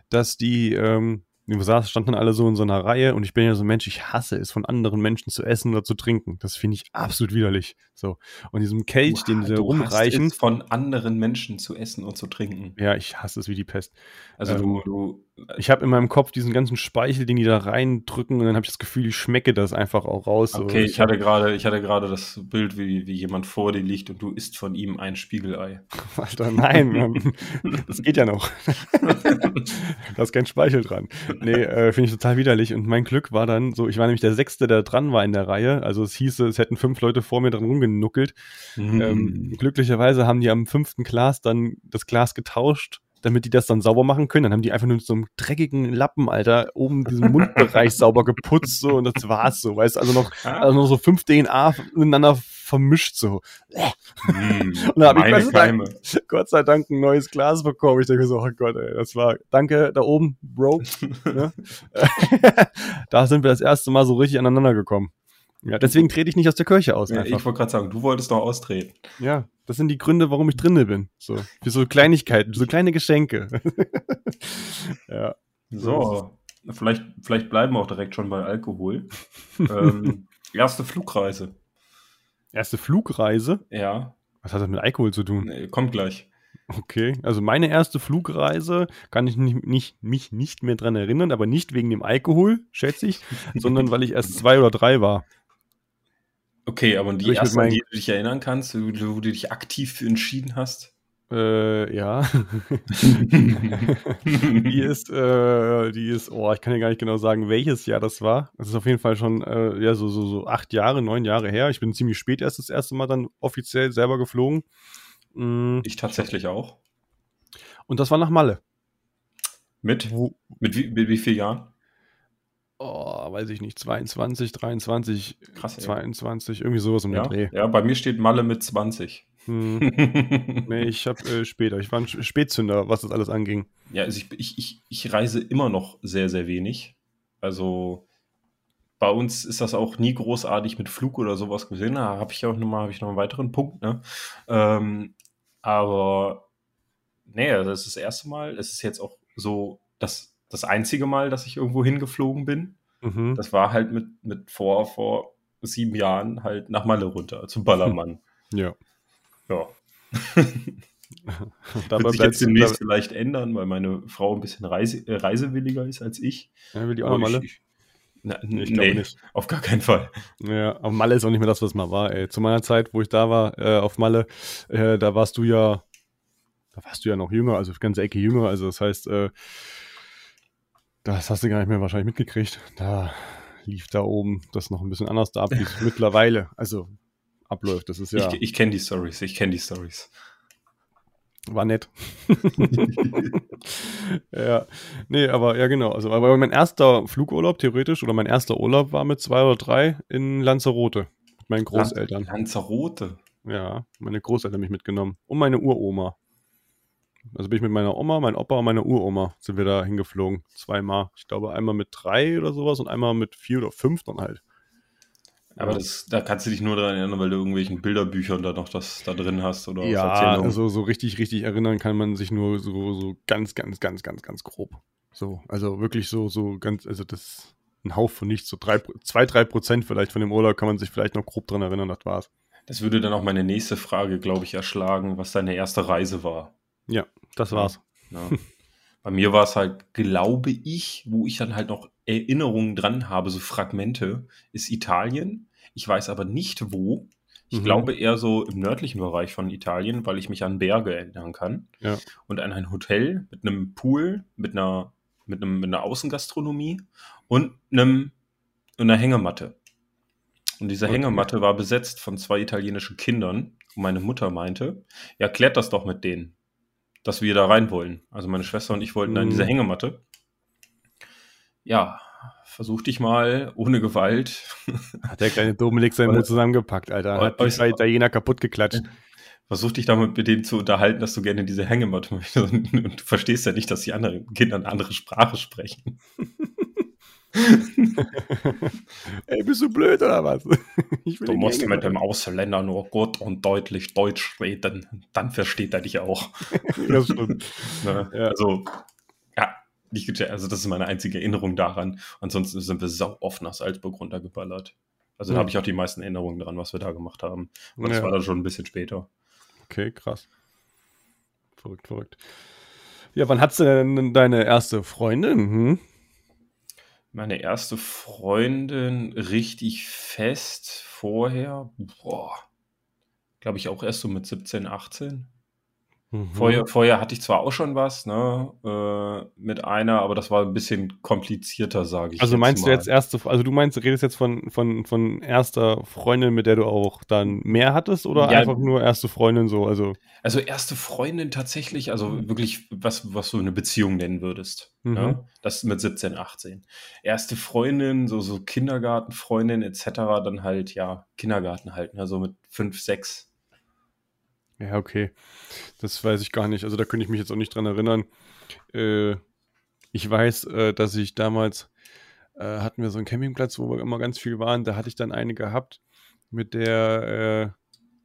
dass die, ähm, wir saßen, standen alle so in so einer Reihe und ich bin ja so ein Mensch, ich hasse es, von anderen Menschen zu essen oder zu trinken. Das finde ich absolut widerlich. So. Und diesem Kelch, den sie rumreichen, von anderen Menschen zu essen und zu trinken. ja, ich hasse es wie die Pest. Also Ähm, du, du, Ich habe in meinem Kopf diesen ganzen Speichel, den die da reindrücken und dann habe ich das Gefühl, ich schmecke das einfach auch raus. Okay, ich hatte gerade, ich hatte gerade das Bild, wie, wie jemand vor dir liegt und du isst von ihm ein Spiegelei. Alter, nein, das geht ja noch. da ist kein Speichel dran. Nee, äh, finde ich total widerlich. Und mein Glück war dann so, ich war nämlich der Sechste, der dran war in der Reihe. Also es hieße, es hätten fünf Leute vor mir dran rumgenuckelt. Mhm. Ähm, glücklicherweise haben die am fünften Glas dann das Glas getauscht, damit die das dann sauber machen können. Dann haben die einfach nur so einem dreckigen Lappen, Alter, oben diesen Mundbereich sauber geputzt so und das war's so. Weißt du, also noch, Ah. also noch so fünf DNA miteinander vermischt so. Mhm. Und da hab ich Gott sei Dank-. Gott sei Dank ein neues Glas bekommen. Ich denke mir so, oh Gott, ey, das war, danke da oben, Bro. ne? da sind wir das erste Mal so richtig aneinander gekommen. Ja, deswegen trete ich nicht aus der Kirche aus. Ja, ich wollte gerade sagen, du wolltest noch austreten. Ja, das sind die Gründe, warum ich drinne bin. So, für so Kleinigkeiten, so kleine Geschenke. ja. So, vielleicht, vielleicht bleiben wir auch direkt schon bei Alkohol. ähm, erste Flugreise. Erste Flugreise. Ja, Was hat das mit Alkohol zu tun? nee, kommt gleich. Okay, also meine erste Flugreise kann ich nicht, nicht, mich nicht mehr dran erinnern, aber nicht wegen dem Alkohol, schätze ich, sondern weil ich erst zwei oder drei war. Okay, aber die mit erste, meinen- die du dich erinnern kannst, wo du, wo du dich aktiv für entschieden hast? Äh, ja. die ist, äh, die ist, oh, ich kann ja gar nicht genau sagen, welches Jahr das war. Das ist auf jeden Fall schon, äh, ja, so, so, so acht Jahre, neun Jahre her. Ich bin ziemlich spät erst das erste Mal dann offiziell selber geflogen. Mm, Ich tatsächlich auch. Und das war nach Malle. Mit? Wo, Mit wie, mit wie vielen Jahren? Oh, weiß ich nicht, 22, 23, Krass, ey. 22, irgendwie sowas um Ja, den Dreh. ja, bei mir steht Malle mit 20. Hm. Nee, ich habe äh, später. Ich war ein Spätzünder, was das alles anging. Ja, also ich, ich, ich, ich reise immer noch sehr, sehr wenig. Also bei uns ist das auch nie großartig mit Flug oder sowas gesehen. Da habe ich auch nochmal, habe ich noch einen weiteren Punkt, ne? Ähm, aber nee, also das ist das erste Mal. Es ist jetzt auch so das, das einzige Mal, dass ich irgendwo hingeflogen bin. Mhm. Das war halt mit, mit vor, vor sieben Jahren halt nach Malle runter, zum Ballermann. Ja. ja. Dabei Wird sich jetzt demnächst vielleicht ändern, weil meine Frau ein bisschen reise, äh, reisewilliger ist als ich. Ja, will die auch ich, na, Nee, ich nee, nicht. auf gar keinen Fall. Ja, aber Malle ist auch nicht mehr das, was mal war, ey. Zu meiner Zeit, wo ich da war, äh, auf Malle, äh, da warst du ja, da warst du ja noch jünger, also ganze Ecke jünger, also das heißt, äh, das hast du gar nicht mehr wahrscheinlich mitgekriegt. Da lief da oben das noch ein bisschen anders da ab, wie es mittlerweile, also abläuft. Das ist ja, Ich, ich kenne die Stories, ich kenne die Stories. war nett. ja, nee, aber ja genau. Also aber mein erster Flugurlaub theoretisch oder mein erster Urlaub war mit zwei oder drei in Lanzarote mit meinen Großeltern. Lanzarote. Ja, meine Großeltern haben mich mitgenommen. Und meine Uroma. Also bin ich mit meiner Oma, mein Opa und meiner Uroma sind wir da hingeflogen. Zweimal. Ich glaube, einmal mit drei oder sowas und einmal mit vier oder fünf dann halt. Aber das, da kannst du dich nur daran erinnern, weil du irgendwelchen Bilderbüchern da noch das da drin hast oder Ja, Erzählungen. also so richtig, richtig erinnern kann man sich nur so, so ganz, ganz, ganz, ganz, ganz grob. So, also wirklich so, so ganz, also das ein Hauch von nichts, so drei, zwei, drei Prozent vielleicht von dem Urlaub kann man sich vielleicht noch grob dran erinnern, das war's. Das würde dann auch meine nächste Frage, glaube ich, erschlagen, was deine erste Reise war. Ja, das war's. Ja. Bei mir war es halt, glaube ich, wo ich dann halt noch Erinnerungen dran habe, so Fragmente, ist Italien. Ich weiß aber nicht wo. Ich Mhm. glaube eher so im nördlichen Bereich von Italien, weil ich mich an Berge erinnern kann. Ja. Und an ein Hotel mit einem Pool, mit einer, mit einem, mit einer Außengastronomie und einem, einer Hängematte. Und diese Okay. Hängematte war besetzt von zwei italienischen Kindern. Und meine Mutter meinte, ja, klärt das doch mit denen, dass wir da rein wollen. Also meine Schwester und ich wollten da in diese Mhm. Hängematte. Ja, versuch dich mal ohne Gewalt. Hat der kleine Dominik seinen Mut zusammengepackt, Alter. Hat die weil- zwei Italiener kaputt geklatscht. versuch dich damit mit denen zu unterhalten, dass du gerne diese Hängematte möchtest und, und du verstehst ja nicht, dass die anderen Kinder eine andere Sprache sprechen. Ey, bist du blöd oder was? du musst mit dem Ausländer nur gut und deutlich Deutsch reden, dann versteht er dich auch. das stimmt. ne? ja. Also, ja, also das ist meine einzige Erinnerung daran. Ansonsten sind wir sau oft nach Salzburg runtergeballert. Also ja. da habe ich auch die meisten Erinnerungen dran, was wir da gemacht haben. Und das ja. war dann schon ein bisschen später. Okay, krass. Verrückt, verrückt. Ja, wann hattest du denn deine erste Freundin? Hm? Meine erste Freundin richtig fest vorher, boah, glaube ich auch erst so mit 17, 18. Mhm. Vorher, vorher hatte ich zwar auch schon was, ne, äh, mit einer, aber das war ein bisschen komplizierter, sage ich. Also meinst mal. du jetzt erste, also du meinst, du redest jetzt von, von, von erster Freundin, mit der du auch dann mehr hattest oder ja, einfach nur erste Freundin so, also? Also erste Freundin tatsächlich, also mhm. wirklich was, was du eine Beziehung nennen würdest. Ne? Mhm. Ne? Das mit 17, 18. Erste Freundin, so, so Kindergartenfreundin etc., dann halt, ja, Kindergarten halt, also mit 5, 6 ja, okay. Das weiß ich gar nicht. Also da könnte ich mich jetzt auch nicht dran erinnern. Äh, ich weiß, äh, dass ich damals äh, hatten wir so einen Campingplatz, wo wir immer ganz viel waren. Da hatte ich dann eine gehabt, mit der äh,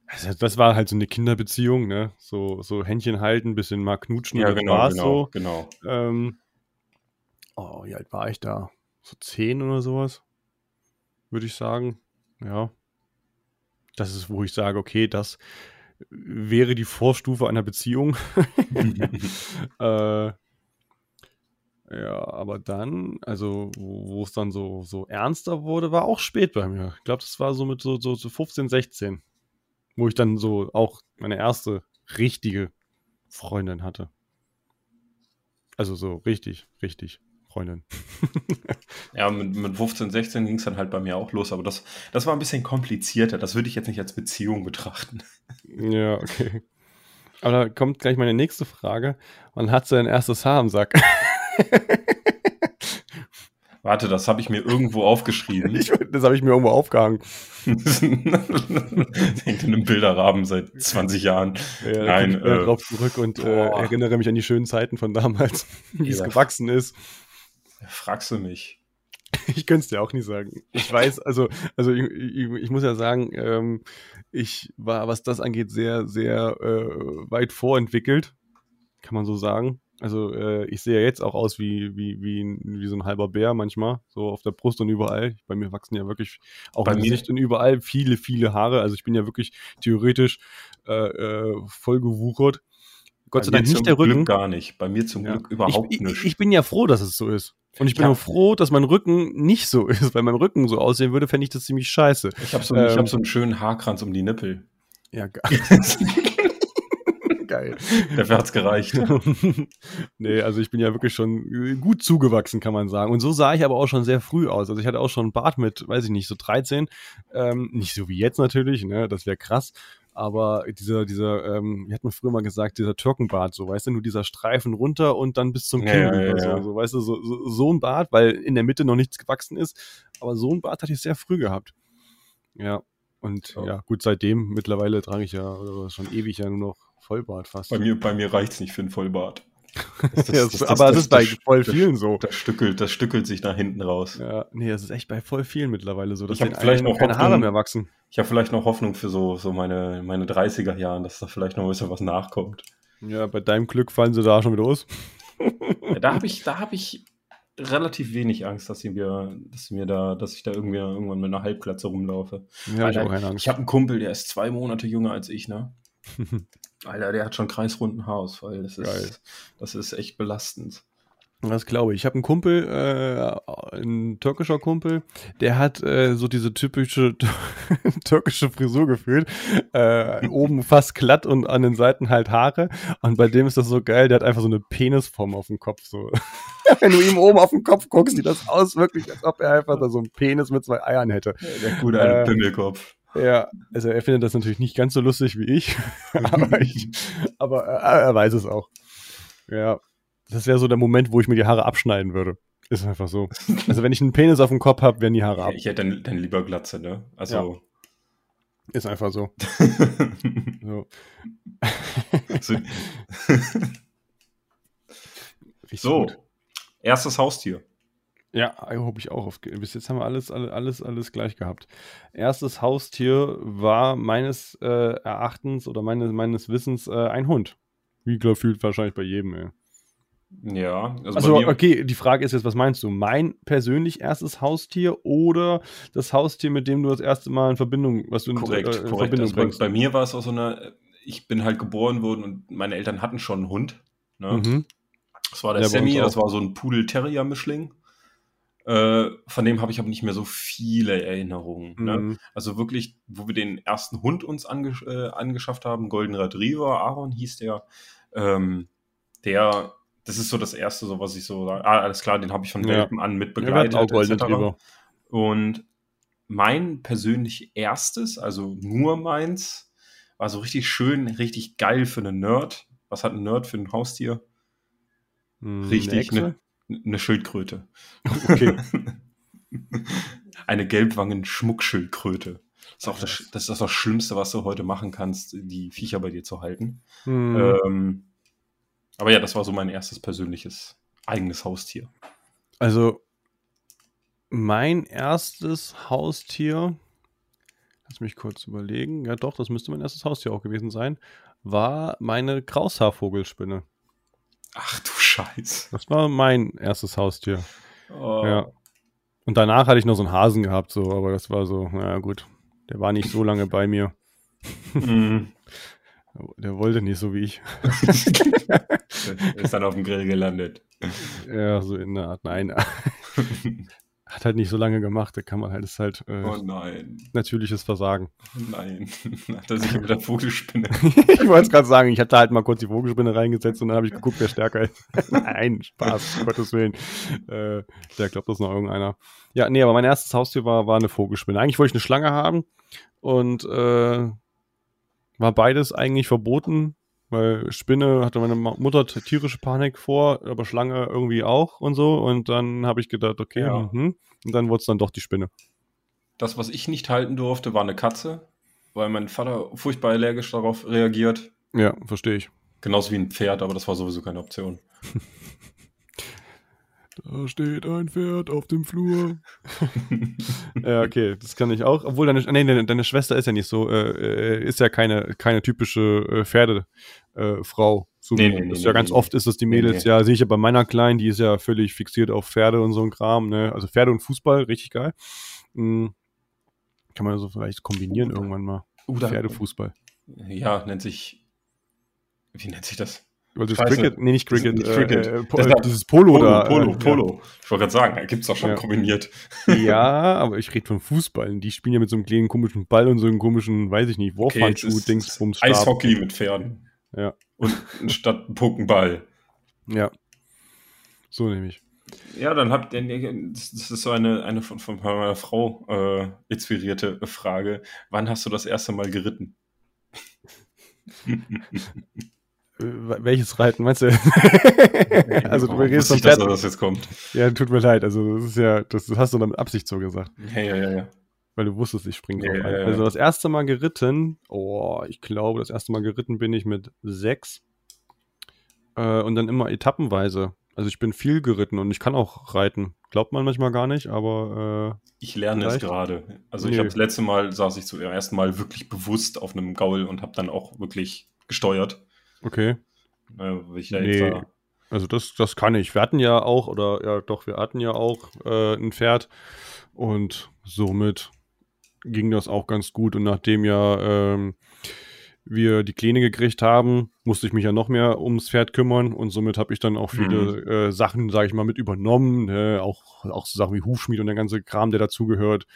also das war halt so eine Kinderbeziehung, ne? So, so Händchen halten, bisschen mal knutschen. Ja, genau, genau, so. genau. Ähm, oh, wie alt war ich da? So zehn oder sowas, würde ich sagen. Ja. Das ist, wo ich sage, okay, das wäre die Vorstufe einer Beziehung. äh, ja, aber dann, also wo es dann so, so ernster wurde, war auch spät bei mir. Ich glaube, das war so mit so, so, so 15, 16, wo ich dann so auch meine erste richtige Freundin hatte. Also so richtig, richtig. Freundin. ja, mit, mit 15, 16 ging es dann halt bei mir auch los, aber das, das war ein bisschen komplizierter. Das würde ich jetzt nicht als Beziehung betrachten. Ja, okay. Aber da kommt gleich meine nächste Frage. Wann hat sie ein erstes Haar im Sack? Warte, das habe ich mir irgendwo aufgeschrieben. Ich, das habe ich mir irgendwo aufgehangen. Hängt in einem Bilderrahmen seit 20 Jahren. Ja, Nein, ich äh, drauf zurück und äh, erinnere mich an die schönen Zeiten von damals, wie es gewachsen ist. Fragst du mich? Ich könnte es dir auch nicht sagen. Ich weiß, also, also ich, ich, ich muss ja sagen, ähm, ich war, was das angeht, sehr, sehr äh, weit vorentwickelt, kann man so sagen. Also äh, ich sehe ja jetzt auch aus wie, wie, wie, wie so ein halber Bär manchmal, so auf der Brust und überall. Bei mir wachsen ja wirklich auch im Gesicht und überall viele, viele Haare. Also ich bin ja wirklich theoretisch äh, äh, voll gewuchert. Gott sei Dank nicht der Rücken. Glück gar nicht. Bei mir zum ja. Glück überhaupt ich, nicht. Ich, ich bin ja froh, dass es so ist. Und ich bin ja. auch froh, dass mein Rücken nicht so ist, weil mein Rücken so aussehen würde, fände ich das ziemlich scheiße. Ich habe so, ähm, hab so einen schönen Haarkranz um die Nippel. Ja, geil. geil. Dafür hat's gereicht. nee, also ich bin ja wirklich schon gut zugewachsen, kann man sagen. Und so sah ich aber auch schon sehr früh aus. Also ich hatte auch schon einen Bart mit, weiß ich nicht, so 13. Ähm, nicht so wie jetzt natürlich, ne? Das wäre krass aber dieser, dieser, ähm, wie hat man früher mal gesagt, dieser Türkenbart, so, weißt du, nur dieser Streifen runter und dann bis zum Kinn ja, ja, so, ja. so, weißt du, so, so, so ein Bart, weil in der Mitte noch nichts gewachsen ist, aber so ein Bart hatte ich sehr früh gehabt. Ja, und ja, gut, seitdem, mittlerweile trage ich ja schon ewig ja nur noch Vollbart fast. Bei mir, bei mir reicht's nicht für einen Vollbart. Das, das, das, aber das, ist bei voll vielen so. Das stückelt, das stückelt sich nach hinten raus. Ja, nee, das ist echt bei voll vielen mittlerweile so, dass ich vielleicht noch keine Hoffnung, Haare mehr wachsen. Ich habe vielleicht noch Hoffnung für so, so meine, meine 30er Jahren, dass da vielleicht noch ein bisschen was nachkommt. Ja, bei deinem Glück fallen sie da schon wieder aus. ja, da habe ich, da habe ich relativ wenig Angst, dass sie mir, dass sie mir da, dass ich da irgendwie irgendwann mit einer Halbplatze rumlaufe. Ja, ich, ich habe einen Kumpel, der ist zwei Monate jünger als ich, ne? Alter, der hat schon kreisrunden Haarausfall. Das ist, das ist echt belastend. Das glaube ich. Ich habe einen Kumpel, äh, ein türkischer Kumpel, der hat äh, so diese typische türkische Frisur gefühlt. Äh, oben fast glatt und an den Seiten halt Haare. Und bei dem ist das so geil, der hat einfach so eine Penisform auf dem Kopf. So. Wenn du ihm oben auf den Kopf guckst, sieht das aus wirklich, als ob er einfach da so einen Penis mit zwei Eiern hätte. Der gute alte äh, Pimmelkopf. Ja, also er findet das natürlich nicht ganz so lustig wie ich, aber, ich, aber er, er weiß es auch. Ja, das wäre so der Moment, wo ich mir die Haare abschneiden würde. Ist einfach so. Also wenn ich einen Penis auf dem Kopf habe, werden die Haare ab. Ich hätte dann, dann lieber Glatze, ne? Also. Ist einfach so. so. so. so. erstes Haustier. Ja, habe ich auch. Auf, bis jetzt haben wir alles, alles, alles gleich gehabt. Erstes Haustier war meines äh, Erachtens oder meines, meines Wissens äh, ein Hund. Wie gefühlt wahrscheinlich bei jedem, ey. Ja, also, also okay, die Frage ist jetzt, was meinst du? Mein persönlich erstes Haustier oder das Haustier, mit dem du das erste Mal in Verbindung, was du korrekt, in, äh, in korrekt. Verbindung also bringst? Bei, bei, mir war es auch so eine, ich bin halt geboren worden und meine Eltern hatten schon einen Hund. Ne? Mhm. Das war der ja, Sammy, das war so ein Pudel-Terrier-Mischling. Äh, von dem habe ich aber nicht mehr so viele Erinnerungen. Ne? Mhm. Ne? Also wirklich, wo wir den ersten Hund uns ange äh, angeschafft haben, Golden Retriever, Aaron hieß der, ähm, der, das ist so das erste, so was ich so sage. Ah, alles klar, den habe ich von ja. Welpen an mit begleitet. Ja, Golden Retriever. Und mein persönlich erstes, also nur meins, war so richtig schön, richtig geil für einen Nerd. Was hat ein Nerd für ein Haustier? Hm, richtig, eine, eine Schildkröte. Okay. Eine Gelbwangen-Schmuckschildkröte. Das ist, auch das, das ist das Schlimmste, was du heute machen kannst, die Viecher bei dir zu halten. Hm. Ähm, aber ja, das war so mein erstes persönliches eigenes Haustier. Also, mein erstes Haustier, lass mich kurz überlegen, ja doch, das müsste mein erstes Haustier auch gewesen sein, war meine Kraushaarvogelspinne. Ach du Scheiß. Das war mein erstes Haustier. Oh. Ja. Und danach hatte ich noch so einen Hasen gehabt, so, aber das war so, naja, gut. Der war nicht so lange bei mir. Mm. Der wollte nicht so wie ich. ist dann auf dem Grill gelandet. Ja, so in der Art, nein. hat halt nicht so lange gemacht, da kann man halt, ist halt äh, oh nein. natürliches Versagen. Nein, hat er sich mit der Vogelspinne. ich wollte es gerade sagen, ich hatte da halt mal kurz die Vogelspinne reingesetzt und dann habe ich geguckt, wer stärker ist. nein, Spaß, um Gottes Willen. Äh, der glaubt das noch irgendeiner. Ja, nee, aber mein erstes Haustier war, war eine Vogelspinne. Eigentlich wollte ich eine Schlange haben und äh, war beides eigentlich verboten weil Spinne hatte meine Mutter tierische Panik vor, aber Schlange irgendwie auch und so. Und dann habe ich gedacht, okay, ja. mh. und dann wurde es dann doch die Spinne. Das, was ich nicht halten durfte, war eine Katze, weil mein Vater furchtbar allergisch darauf reagiert. Ja, verstehe ich. Genauso wie ein Pferd, aber das war sowieso keine Option. Da steht ein Pferd auf dem Flur. ja, okay, das kann ich auch. Obwohl deine, nee, deine, deine Schwester ist ja nicht so, äh, äh ist ja keine, keine typische äh, Pferdefrau. Äh, so nee, nee, nee, ja ganz oft ist das die Mädels, ja, sehe ich ja bei meiner Kleinen, die ist ja völlig fixiert auf Pferde und so ein Kram, ne? Also Pferde und Fußball, richtig geil. Mhm. Kann man so vielleicht kombinieren uh, irgendwann mal. Uh, Pferdefußball. Ja, nennt sich, wie nennt sich das? Weil das Cricket, nee, nicht Cricket, nicht Cricket. Äh, po, das dieses Polo, Polo da. Polo, äh, Polo. Ja. Ich wollte gerade sagen, da gibt es doch schon ja. kombiniert. Ja, aber ich rede von Fußballen. Die spielen ja mit so einem kleinen komischen Ball und so einem komischen, weiß ich nicht, Wurfhandschuh, okay. Eishockey mit Pferden. Ja. Und statt Pokenball. Ja. So nehme ich. Ja, dann habt ihr, das ist so eine, eine von, von meiner Frau äh, inspirierte Frage. Wann hast du das erste Mal geritten? welches Reiten meinst du? also du redest von Pferd. Dass das jetzt kommt. Ja, tut mir leid. Also das ist ja, das, das hast du dann mit Absicht so gesagt. Ja, ja, ja, ja. Weil du wusstest, ich springe drauf ja, ja, Also das erste Mal geritten, oh, ich glaube, das erste Mal geritten bin ich mit sechs. Äh, und dann immer etappenweise. Also ich bin viel geritten und ich kann auch reiten. Glaubt man manchmal gar nicht, aber äh, ich lerne vielleicht? es gerade. Also nee. ich habe das letzte Mal saß ich zum ersten Mal wirklich bewusst auf einem Gaul und habe dann auch wirklich gesteuert. Okay. Äh, ich da nee. Also das, das kann ich. Wir hatten ja auch, oder ja doch, wir hatten ja auch äh, ein Pferd und somit ging das auch ganz gut. Und nachdem ja ähm, wir die Kleine gekriegt haben, musste ich mich ja noch mehr ums Pferd kümmern und somit habe ich dann auch viele mhm. äh, Sachen, sage ich mal, mit übernommen, ne? auch, auch so Sachen wie Hufschmied und der ganze Kram, der dazugehört.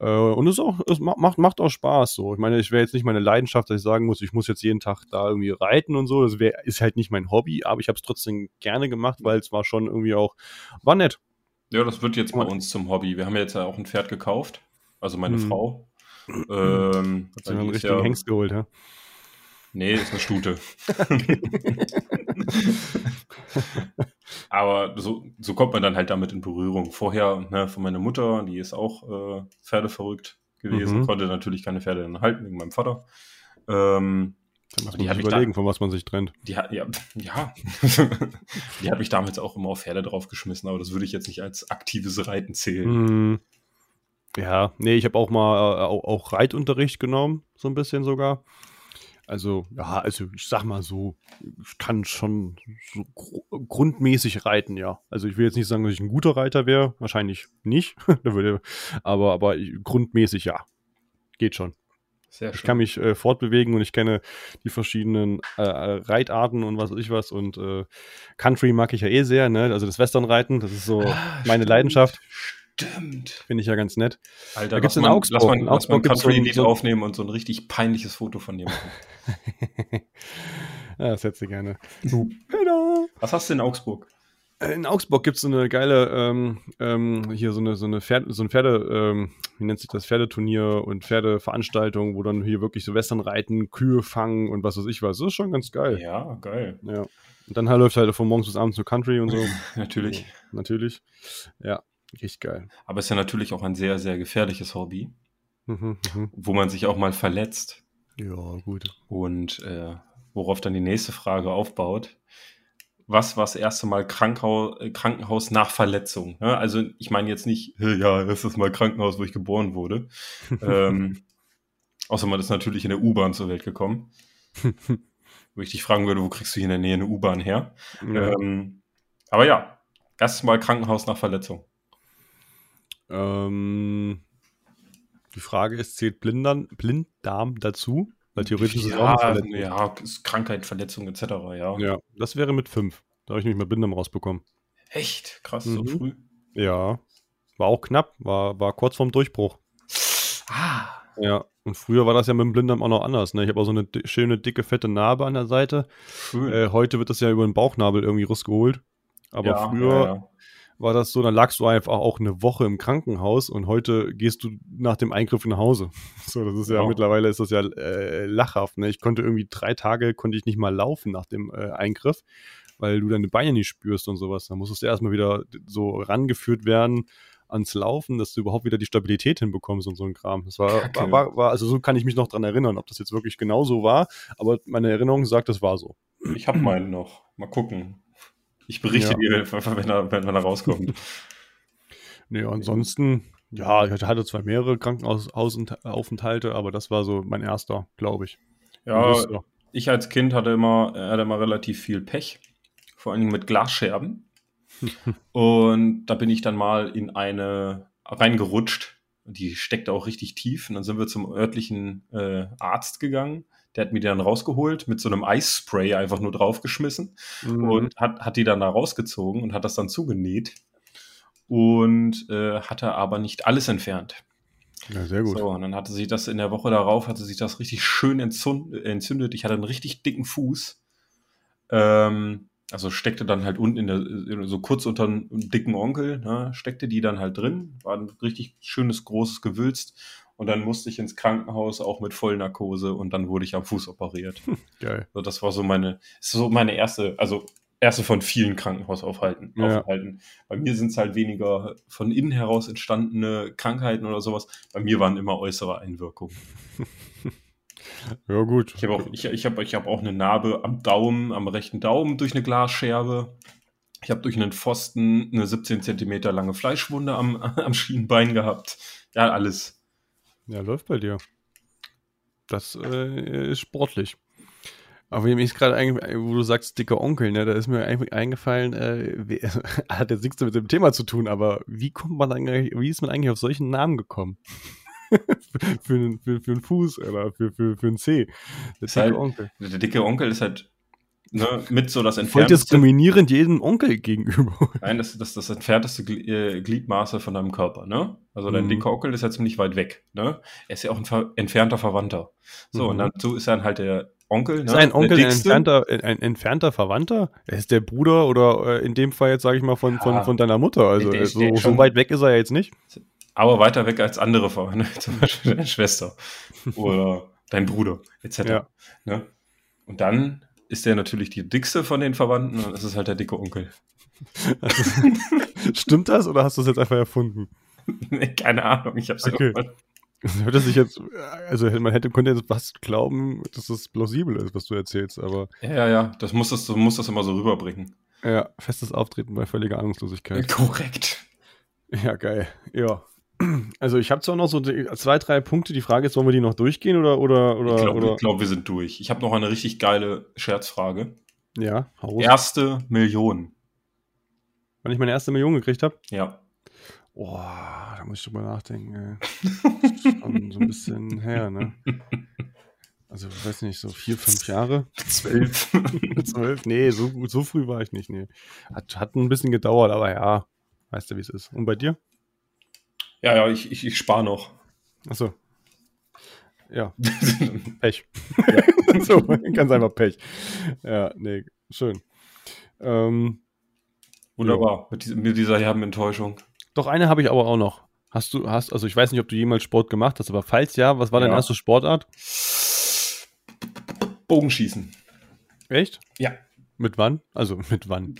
Äh, und es auch, es macht, macht auch Spaß so. Ich meine, ich wäre jetzt nicht meine Leidenschaft, dass ich sagen muss, ich muss jetzt jeden Tag da irgendwie reiten und so. Das wär, ist halt nicht mein Hobby, aber ich habe es trotzdem gerne gemacht, weil es war schon irgendwie auch, war nett. Ja, das wird jetzt bei uns zum Hobby. Wir haben jetzt ja auch ein Pferd gekauft, also meine mhm. Frau. Ähm, Hat sich einen richtigen ja, Hengst geholt, ja? Nee, ist eine Stute. Aber so, so kommt man dann halt damit in Berührung. Vorher ne, von meiner Mutter, die ist auch äh, pferdeverrückt. gewesen, Mhm. konnte natürlich keine Pferde dann halten wegen meinem Vater. Ähm, Da muss Die man sich ich da- überlegen, von was man sich trennt. die hat, ja, ja. die hat mich damals auch immer auf Pferde draufgeschmissen, aber das würde ich jetzt nicht als aktives Reiten zählen. Hm. Ja, nee, ich habe auch mal äh, auch, auch Reitunterricht genommen, so ein bisschen sogar. Also, ja, also ich sag mal so, ich kann schon so gru grundmäßig reiten, ja. Also ich will jetzt nicht sagen, dass ich ein guter Reiter wäre, wahrscheinlich nicht, aber, aber grundmäßig ja. Geht schon. Sehr Ich kann mich äh, fortbewegen und ich kenne die verschiedenen äh, äh, Reitarten und was weiß ich was und äh, Country mag ich ja eh sehr, ne? Also das Westernreiten, das ist so Ah, meine stimmt. Leidenschaft, Stimmt. Finde ich ja ganz nett. Alter, Da gibt's lass in mal, Augsburg. lass mal, In lass mal Augsburg ein gibt's so ein- Country-Lied so- aufnehmen und so ein richtig peinliches Foto von dir machen. Ja, das hätte sie gerne. Was hast du in Augsburg? In Augsburg gibt es so eine geile, ähm, ähm, hier so eine, so eine Pferde, so ein Pferde, ähm, wie nennt sich das, Pferdeturnier und Pferdeveranstaltung, wo dann hier wirklich so Western reiten, Kühe fangen und was weiß ich was. Das ist schon ganz geil. Ja, geil. Ja. Und dann halt läuft halt von morgens bis abends nur Country und so. Natürlich. Natürlich. Ja, richtig geil. Aber es ist ja natürlich auch ein sehr, sehr gefährliches Hobby, Mhm, mhm. wo man sich auch mal verletzt. Ja, gut. Und äh, worauf dann die nächste Frage aufbaut. Was war das erste Mal Krankhaus, äh, Krankenhaus nach Verletzung? Ne? Also ich meine jetzt nicht, "Hä, ja, das ist mal Krankenhaus, wo ich geboren wurde. ähm, außer man ist natürlich in der U-Bahn zur Welt gekommen. wo ich dich fragen würde, wo kriegst du hier in der Nähe eine U-Bahn her? Ja. Ähm, aber ja, erstes Mal Krankenhaus nach Verletzung. Ähm, die Frage ist, zählt Blinddarm, Blinddarm dazu? Weil theoretisch ist es auch eine ja, Verletzung. ja, ist Krankheit, Verletzung etc. Ja. Ja, das wäre mit fünf. Da habe ich nämlich mal Blinddarm rausbekommen. Echt? Krass, so Mhm. früh. Ja. War auch knapp, war, war kurz vorm Durchbruch. Ah, Ja. Und früher war das ja mit dem Blinddarm auch noch anders. Ne? Ich habe auch so eine schöne, dicke, fette Narbe an der Seite. Äh, heute wird das ja über den Bauchnabel irgendwie rausgeholt. Aber Ja, früher ja, ja. War das so, dann lagst du einfach auch eine Woche im Krankenhaus und heute gehst du nach dem Eingriff nach Hause. So, das ist ja Genau. mittlerweile ist das ja äh, lachhaft. Ne? Ich konnte irgendwie drei Tage konnte ich nicht mal laufen nach dem äh, Eingriff, weil du deine Beine nicht spürst und sowas. Da musstest du erstmal wieder so rangeführt werden ans Laufen, dass du überhaupt wieder die Stabilität hinbekommst und so ein Kram. Das war, war, war, war also so kann ich mich noch dran erinnern, ob das jetzt wirklich genau so war, aber meine Erinnerung sagt, das war so. Ich habe meinen noch. Mal gucken. Ich berichte Ja. dir, wenn er, wenn er rauskommt. Nee, ansonsten, ja, ich hatte zwar mehrere Krankenhausaufenthalte, aber das war so mein erster, glaube ich. Ja, ich als Kind hatte immer, äh, hatte immer relativ viel Pech. Vor allen Dingen mit Glasscherben. Und da bin ich dann mal in eine reingerutscht. Die steckte auch richtig tief. Und dann sind wir zum örtlichen äh, Arzt gegangen. Der hat mir die dann rausgeholt, mit so einem Eisspray einfach nur draufgeschmissen. Mhm. und hat, hat die dann da rausgezogen und hat das dann zugenäht und äh, hatte aber nicht alles entfernt. ja, sehr gut. So, und dann hatte sich das in der Woche darauf, hatte sich das richtig schön entzünd, entzündet. Ich hatte einen richtig dicken Fuß. Ähm, also steckte dann halt unten in der, so kurz unter einem dicken Onkel, ne, steckte die dann halt drin, war ein richtig schönes, großes Gewülst. Und dann musste ich ins Krankenhaus auch mit Vollnarkose und dann wurde ich am Fuß operiert. Geil. So, das war so meine, so meine erste, also erste von vielen Krankenhausaufhalten. Ja. Aufhalten. Bei mir sind es halt weniger von innen heraus entstandene Krankheiten oder sowas. Bei mir waren immer äußere Einwirkungen. Ja, gut. Ich habe auch, ich, ich hab, ich hab auch eine Narbe am Daumen, am rechten Daumen durch eine Glasscherbe. Ich habe durch einen Pfosten eine 17 Zentimeter lange Fleischwunde am, am Schienbein gehabt. Ja, alles. Ja, läuft bei dir. Das äh, ist sportlich. Aber mir ist gerade eingefallen, wo du sagst, dicker Onkel, ne, da ist mir eigentlich eingefallen, äh, wie, hat jetzt nichts mit dem Thema zu tun, aber wie kommt man eigentlich, wie ist man eigentlich auf solchen Namen gekommen? für, einen, für, für einen Fuß oder für, für, für einen Zeh. Der halt- Onkel. Der dicke Onkel ist halt ne, mit so das Voll entfernteste. diskriminierend jedem Onkel gegenüber. Nein, das ist das, das entfernteste äh, Gliedmaße von deinem Körper, ne? Also dein Mhm. dicker Onkel ist ja ziemlich weit weg, ne? Er ist ja auch ein ver entfernter Verwandter. So, Mhm. und dazu ist dann halt der Onkel, Ist ein Onkel der ein entfernter, ein, ein entfernter Verwandter? Er ist der Bruder oder äh, in dem Fall jetzt, sage ich mal, von, Ja. von, von deiner Mutter. Also Der äh, ist- so, der so schon- weit weg ist er jetzt nicht. aber weiter weg als andere Verwandte, zum Beispiel deine Schwester oder dein Bruder, etc. Ja. Ne? Und dann ist der natürlich die dickste von den Verwandten und das ist halt der dicke Onkel. Stimmt das oder hast du es jetzt einfach erfunden? Keine Ahnung, ich hab's Okay. irgendwann- Hört sich jetzt, also man hätte, könnte jetzt fast glauben, dass das plausibel ist, was du erzählst, aber. Ja, ja, das muss das, du musst das immer so rüberbringen. Ja, festes Auftreten bei völliger Ahnungslosigkeit. Korrekt. Ja, geil. Ja. Also ich habe zwar noch so zwei, drei Punkte. Die Frage ist, sollen wir die noch durchgehen oder oder oder? Ich glaube, glaub, wir sind durch. Ich habe noch eine richtig geile Scherzfrage. Ja, hau Erste Million. Wann ich meine erste Million gekriegt habe? Ja. Boah, da muss ich drüber nachdenken. Schon so ein bisschen her, ne? Also, ich weiß nicht, so vier, fünf Jahre? Zwölf. Zwölf? Nee, so, so früh war ich nicht, nee. Hat, hat ein bisschen gedauert, aber ja, weißt du, wie es ist. Und bei dir? Ja, ja, ich, ich, ich spare noch. Achso. Ja. Pech. Ja. so, ganz einfach Pech. Ja, nee, schön. Ähm, Wunderbar, mit, dieser, mit dieser herben Enttäuschung. Doch, eine habe ich aber auch noch. Hast du, hast, also ich weiß nicht, ob du jemals Sport gemacht hast, aber falls ja, was war ja. deine erste Sportart? Bogenschießen. Echt? Ja. Mit wann? Also mit wann?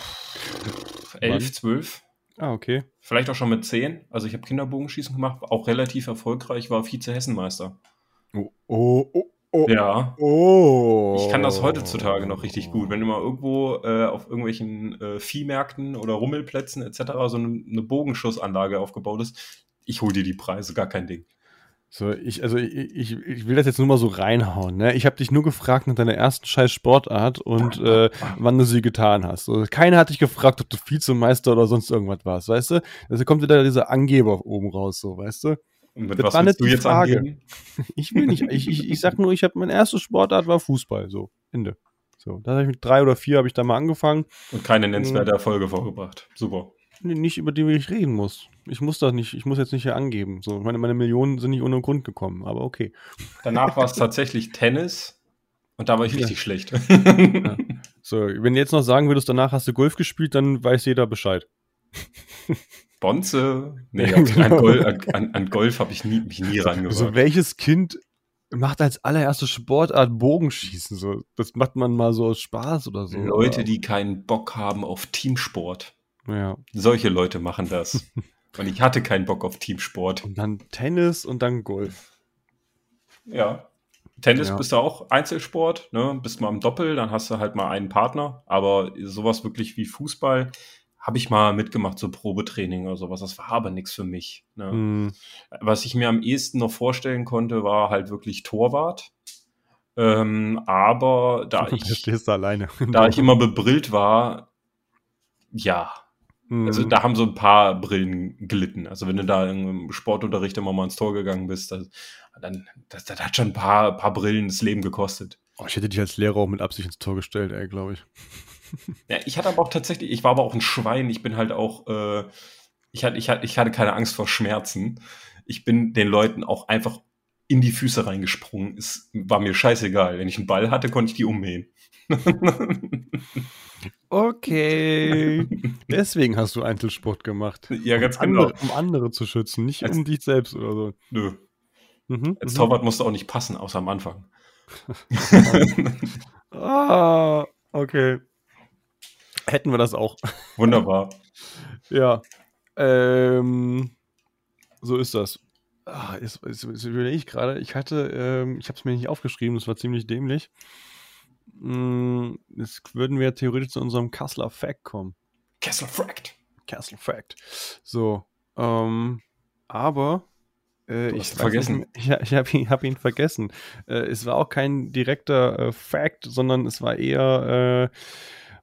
Elf, zwölf. Ah, okay. Vielleicht auch schon mit zehn. Also ich habe Kinderbogenschießen gemacht, auch relativ erfolgreich, war Vize-Hessenmeister. Oh, oh, oh, oh. Ja. Oh. Ich kann das heutzutage noch richtig gut. Wenn du mal irgendwo äh, auf irgendwelchen äh, Viehmärkten oder Rummelplätzen etc. so eine, eine Bogenschussanlage aufgebaut ist, ich hole dir die Preise, gar kein Ding. So, ich, also ich, ich, will das jetzt nur mal so reinhauen. Ne? Ich habe dich nur gefragt nach deiner ersten scheiß Sportart und äh, wann du sie getan hast. So, keiner hat dich gefragt, ob du Vizemeister oder sonst irgendwas warst, weißt du? Also kommt wieder dieser Angeber oben raus, so, weißt du? Und mit das was war willst du jetzt Frage. angeben? Ich will nicht. Ich, ich, ich sag nur, ich habe meine erste Sportart war Fußball. So, Ende. So, da habe ich mit drei oder vier habe ich da mal angefangen. Und keine nennenswerte Erfolge vorgebracht. Super. Nicht über die ich reden muss. Ich muss doch nicht, ich muss jetzt nicht hier angeben. So, meine, meine Millionen sind nicht ohne Grund gekommen, aber okay. Danach war es tatsächlich Tennis und da war ich richtig ja. schlecht. Ja. So, wenn du jetzt noch sagen würdest, danach hast du Golf gespielt, dann weiß jeder Bescheid. Bonze? Nee, ja, genau. an, Golf, an, an Golf habe ich nie, mich nie rangewagt. Also welches Kind macht als allererste Sportart Bogenschießen? So, das macht man mal so aus Spaß oder so. Leute, die keinen Bock haben auf Teamsport. Ja. Solche Leute machen das. und ich hatte keinen Bock auf Teamsport. Und dann Tennis und dann Golf. Ja. Tennis ja. bist du auch Einzelsport, ne? Bist mal im Doppel, dann hast du halt mal einen Partner. Aber sowas wirklich wie Fußball habe ich mal mitgemacht, so Probetraining oder sowas. Das war aber nichts für mich. Ne? Mm. Was ich mir am ehesten noch vorstellen konnte, war halt wirklich Torwart. Ähm, aber da ich, da, da ich immer bebrillt war, ja, also mhm. da haben so ein paar Brillen gelitten. Also wenn du da im Sportunterricht immer mal ins Tor gegangen bist, das, dann das, das hat schon ein paar, paar Brillen das Leben gekostet. Oh, ich hätte dich als Lehrer auch mit Absicht ins Tor gestellt, ey, glaube ich. Ja, ich hatte aber auch tatsächlich, ich war aber auch ein Schwein. Ich bin halt auch, äh, ich, hatte, ich, hatte, ich hatte keine Angst vor Schmerzen. Ich bin den Leuten auch einfach in die Füße reingesprungen. Es war mir scheißegal. Wenn ich einen Ball hatte, konnte ich die ummähen. Okay. Deswegen hast du Einzelsport gemacht. Ja, ganz um genau. Andere, um andere zu schützen, nicht Als, um dich selbst oder so. Nö. Mhm, Als mhm. Torwart musste auch nicht passen, außer am Anfang. ah, okay. Hätten wir das auch. Wunderbar. ja. Ähm, so ist das. Ah, jetzt, jetzt, jetzt überlege ich gerade. Ich hatte, ähm, ich habe es mir nicht aufgeschrieben, das war ziemlich dämlich. Hm, jetzt würden wir theoretisch zu unserem Kassler Fact kommen. Kassler Fact. Kassler Fact. So, ähm, aber äh, ich vergessen. Nicht, ich, ich habe ihn, hab ihn vergessen. Äh, es war auch kein direkter äh, Fact, sondern es war eher, äh,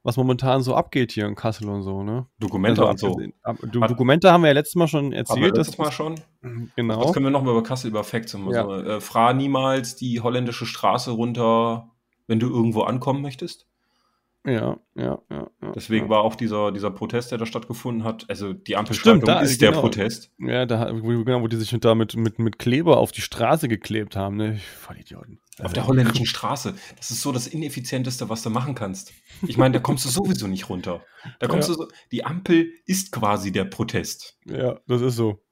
was momentan so abgeht hier in Kassel und so, ne? Dokumente also, und so. Du, Dokumente haben wir ja letztes Mal schon erzählt. Letztes Mal schon? Genau. Was können wir noch mal über Kassel, über Facts? Ja. So, äh, fahr niemals die holländische Straße runter wenn du irgendwo ankommen möchtest. Ja, ja, ja. ja Deswegen ja. war auch dieser, dieser Protest, der da stattgefunden hat, also die Ampelschaltung da, ist genau. der Protest. Ja, da, genau, wo die sich da mit, mit, mit Kleber auf die Straße geklebt haben, ne? Voll Idioten. Auf der holländischen Straße. Das ist so das Ineffizienteste, was du machen kannst. Ich meine, da kommst du sowieso nicht runter. Da kommst ja. du so, die Ampel ist quasi der Protest. Ja, das ist so.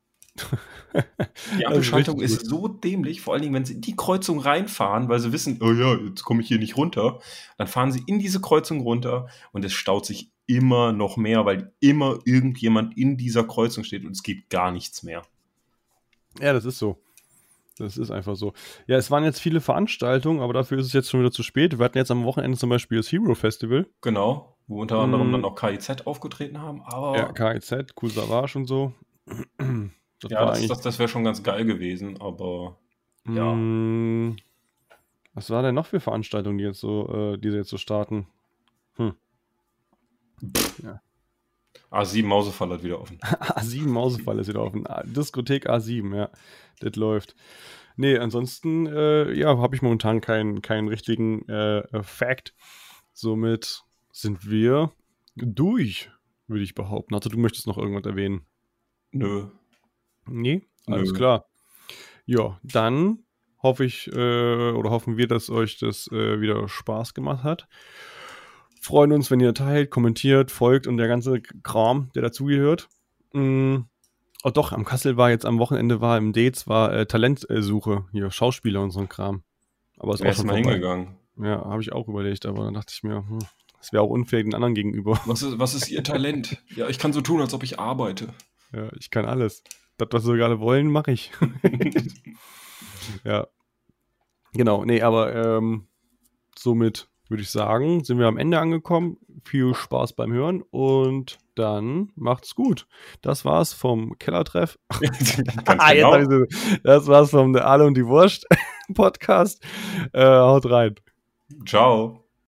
Die Ampelschaltung ist, ist, so dämlich, vor allen Dingen, wenn sie in die Kreuzung reinfahren, weil sie wissen, oh ja, jetzt komme ich hier nicht runter. Dann fahren sie in diese Kreuzung runter und es staut sich immer noch mehr, weil immer irgendjemand in dieser Kreuzung steht und es geht gar nichts mehr. Ja, das ist so. Das ist einfach so. Ja, es waren jetzt viele Veranstaltungen, aber dafür ist es jetzt schon wieder zu spät. Wir hatten jetzt am Wochenende zum Beispiel das Hero Festival. Genau, wo unter anderem Mm. dann auch KIZ aufgetreten haben. Aber Ja, KIZ, Cool Savage und so. Das ja, das, das, das wäre schon ganz geil gewesen. Aber ja. Mm, Was war denn noch für Veranstaltungen, die jetzt so, äh, die jetzt so starten? A7 Mausefall hat wieder offen. A7 Mausefall ist wieder offen. Ah, Diskothek A7, ja. Das läuft. Nee, ansonsten, äh, ja, habe ich momentan keinen, keinen richtigen äh, Fact. Somit sind wir durch, würde ich behaupten. Also du möchtest noch irgendwas erwähnen. Nö. Nee, alles Nö. klar. Ja, dann hoffe ich äh, oder hoffen wir, dass euch das äh, wieder Spaß gemacht hat. Freuen uns, wenn ihr teilt, kommentiert, folgt und der ganze Kram, der dazugehört. Mm. Oh doch, am Kassel war jetzt am Wochenende war im Dates war äh, Talentsuche, hier Schauspieler und so ein Kram. Aber es war ist schon mal hingegangen? Ja, habe ich auch überlegt, aber dann dachte ich mir, hm, das wäre auch unfair den anderen gegenüber. Was ist, was ist Ihr Talent? ja, ich kann so tun, als ob ich arbeite. Ja, ich kann alles. Das, was sie gerade wollen, mache ich. ja. Genau, nee, aber ähm, somit würde ich sagen, sind wir am Ende angekommen. Viel Spaß beim Hören und dann macht's gut. Das war's vom Kellertreff. Ah, jetzt genau. ich's- das war's vom Ale und die Wurst Podcast. Äh, haut rein. Ciao.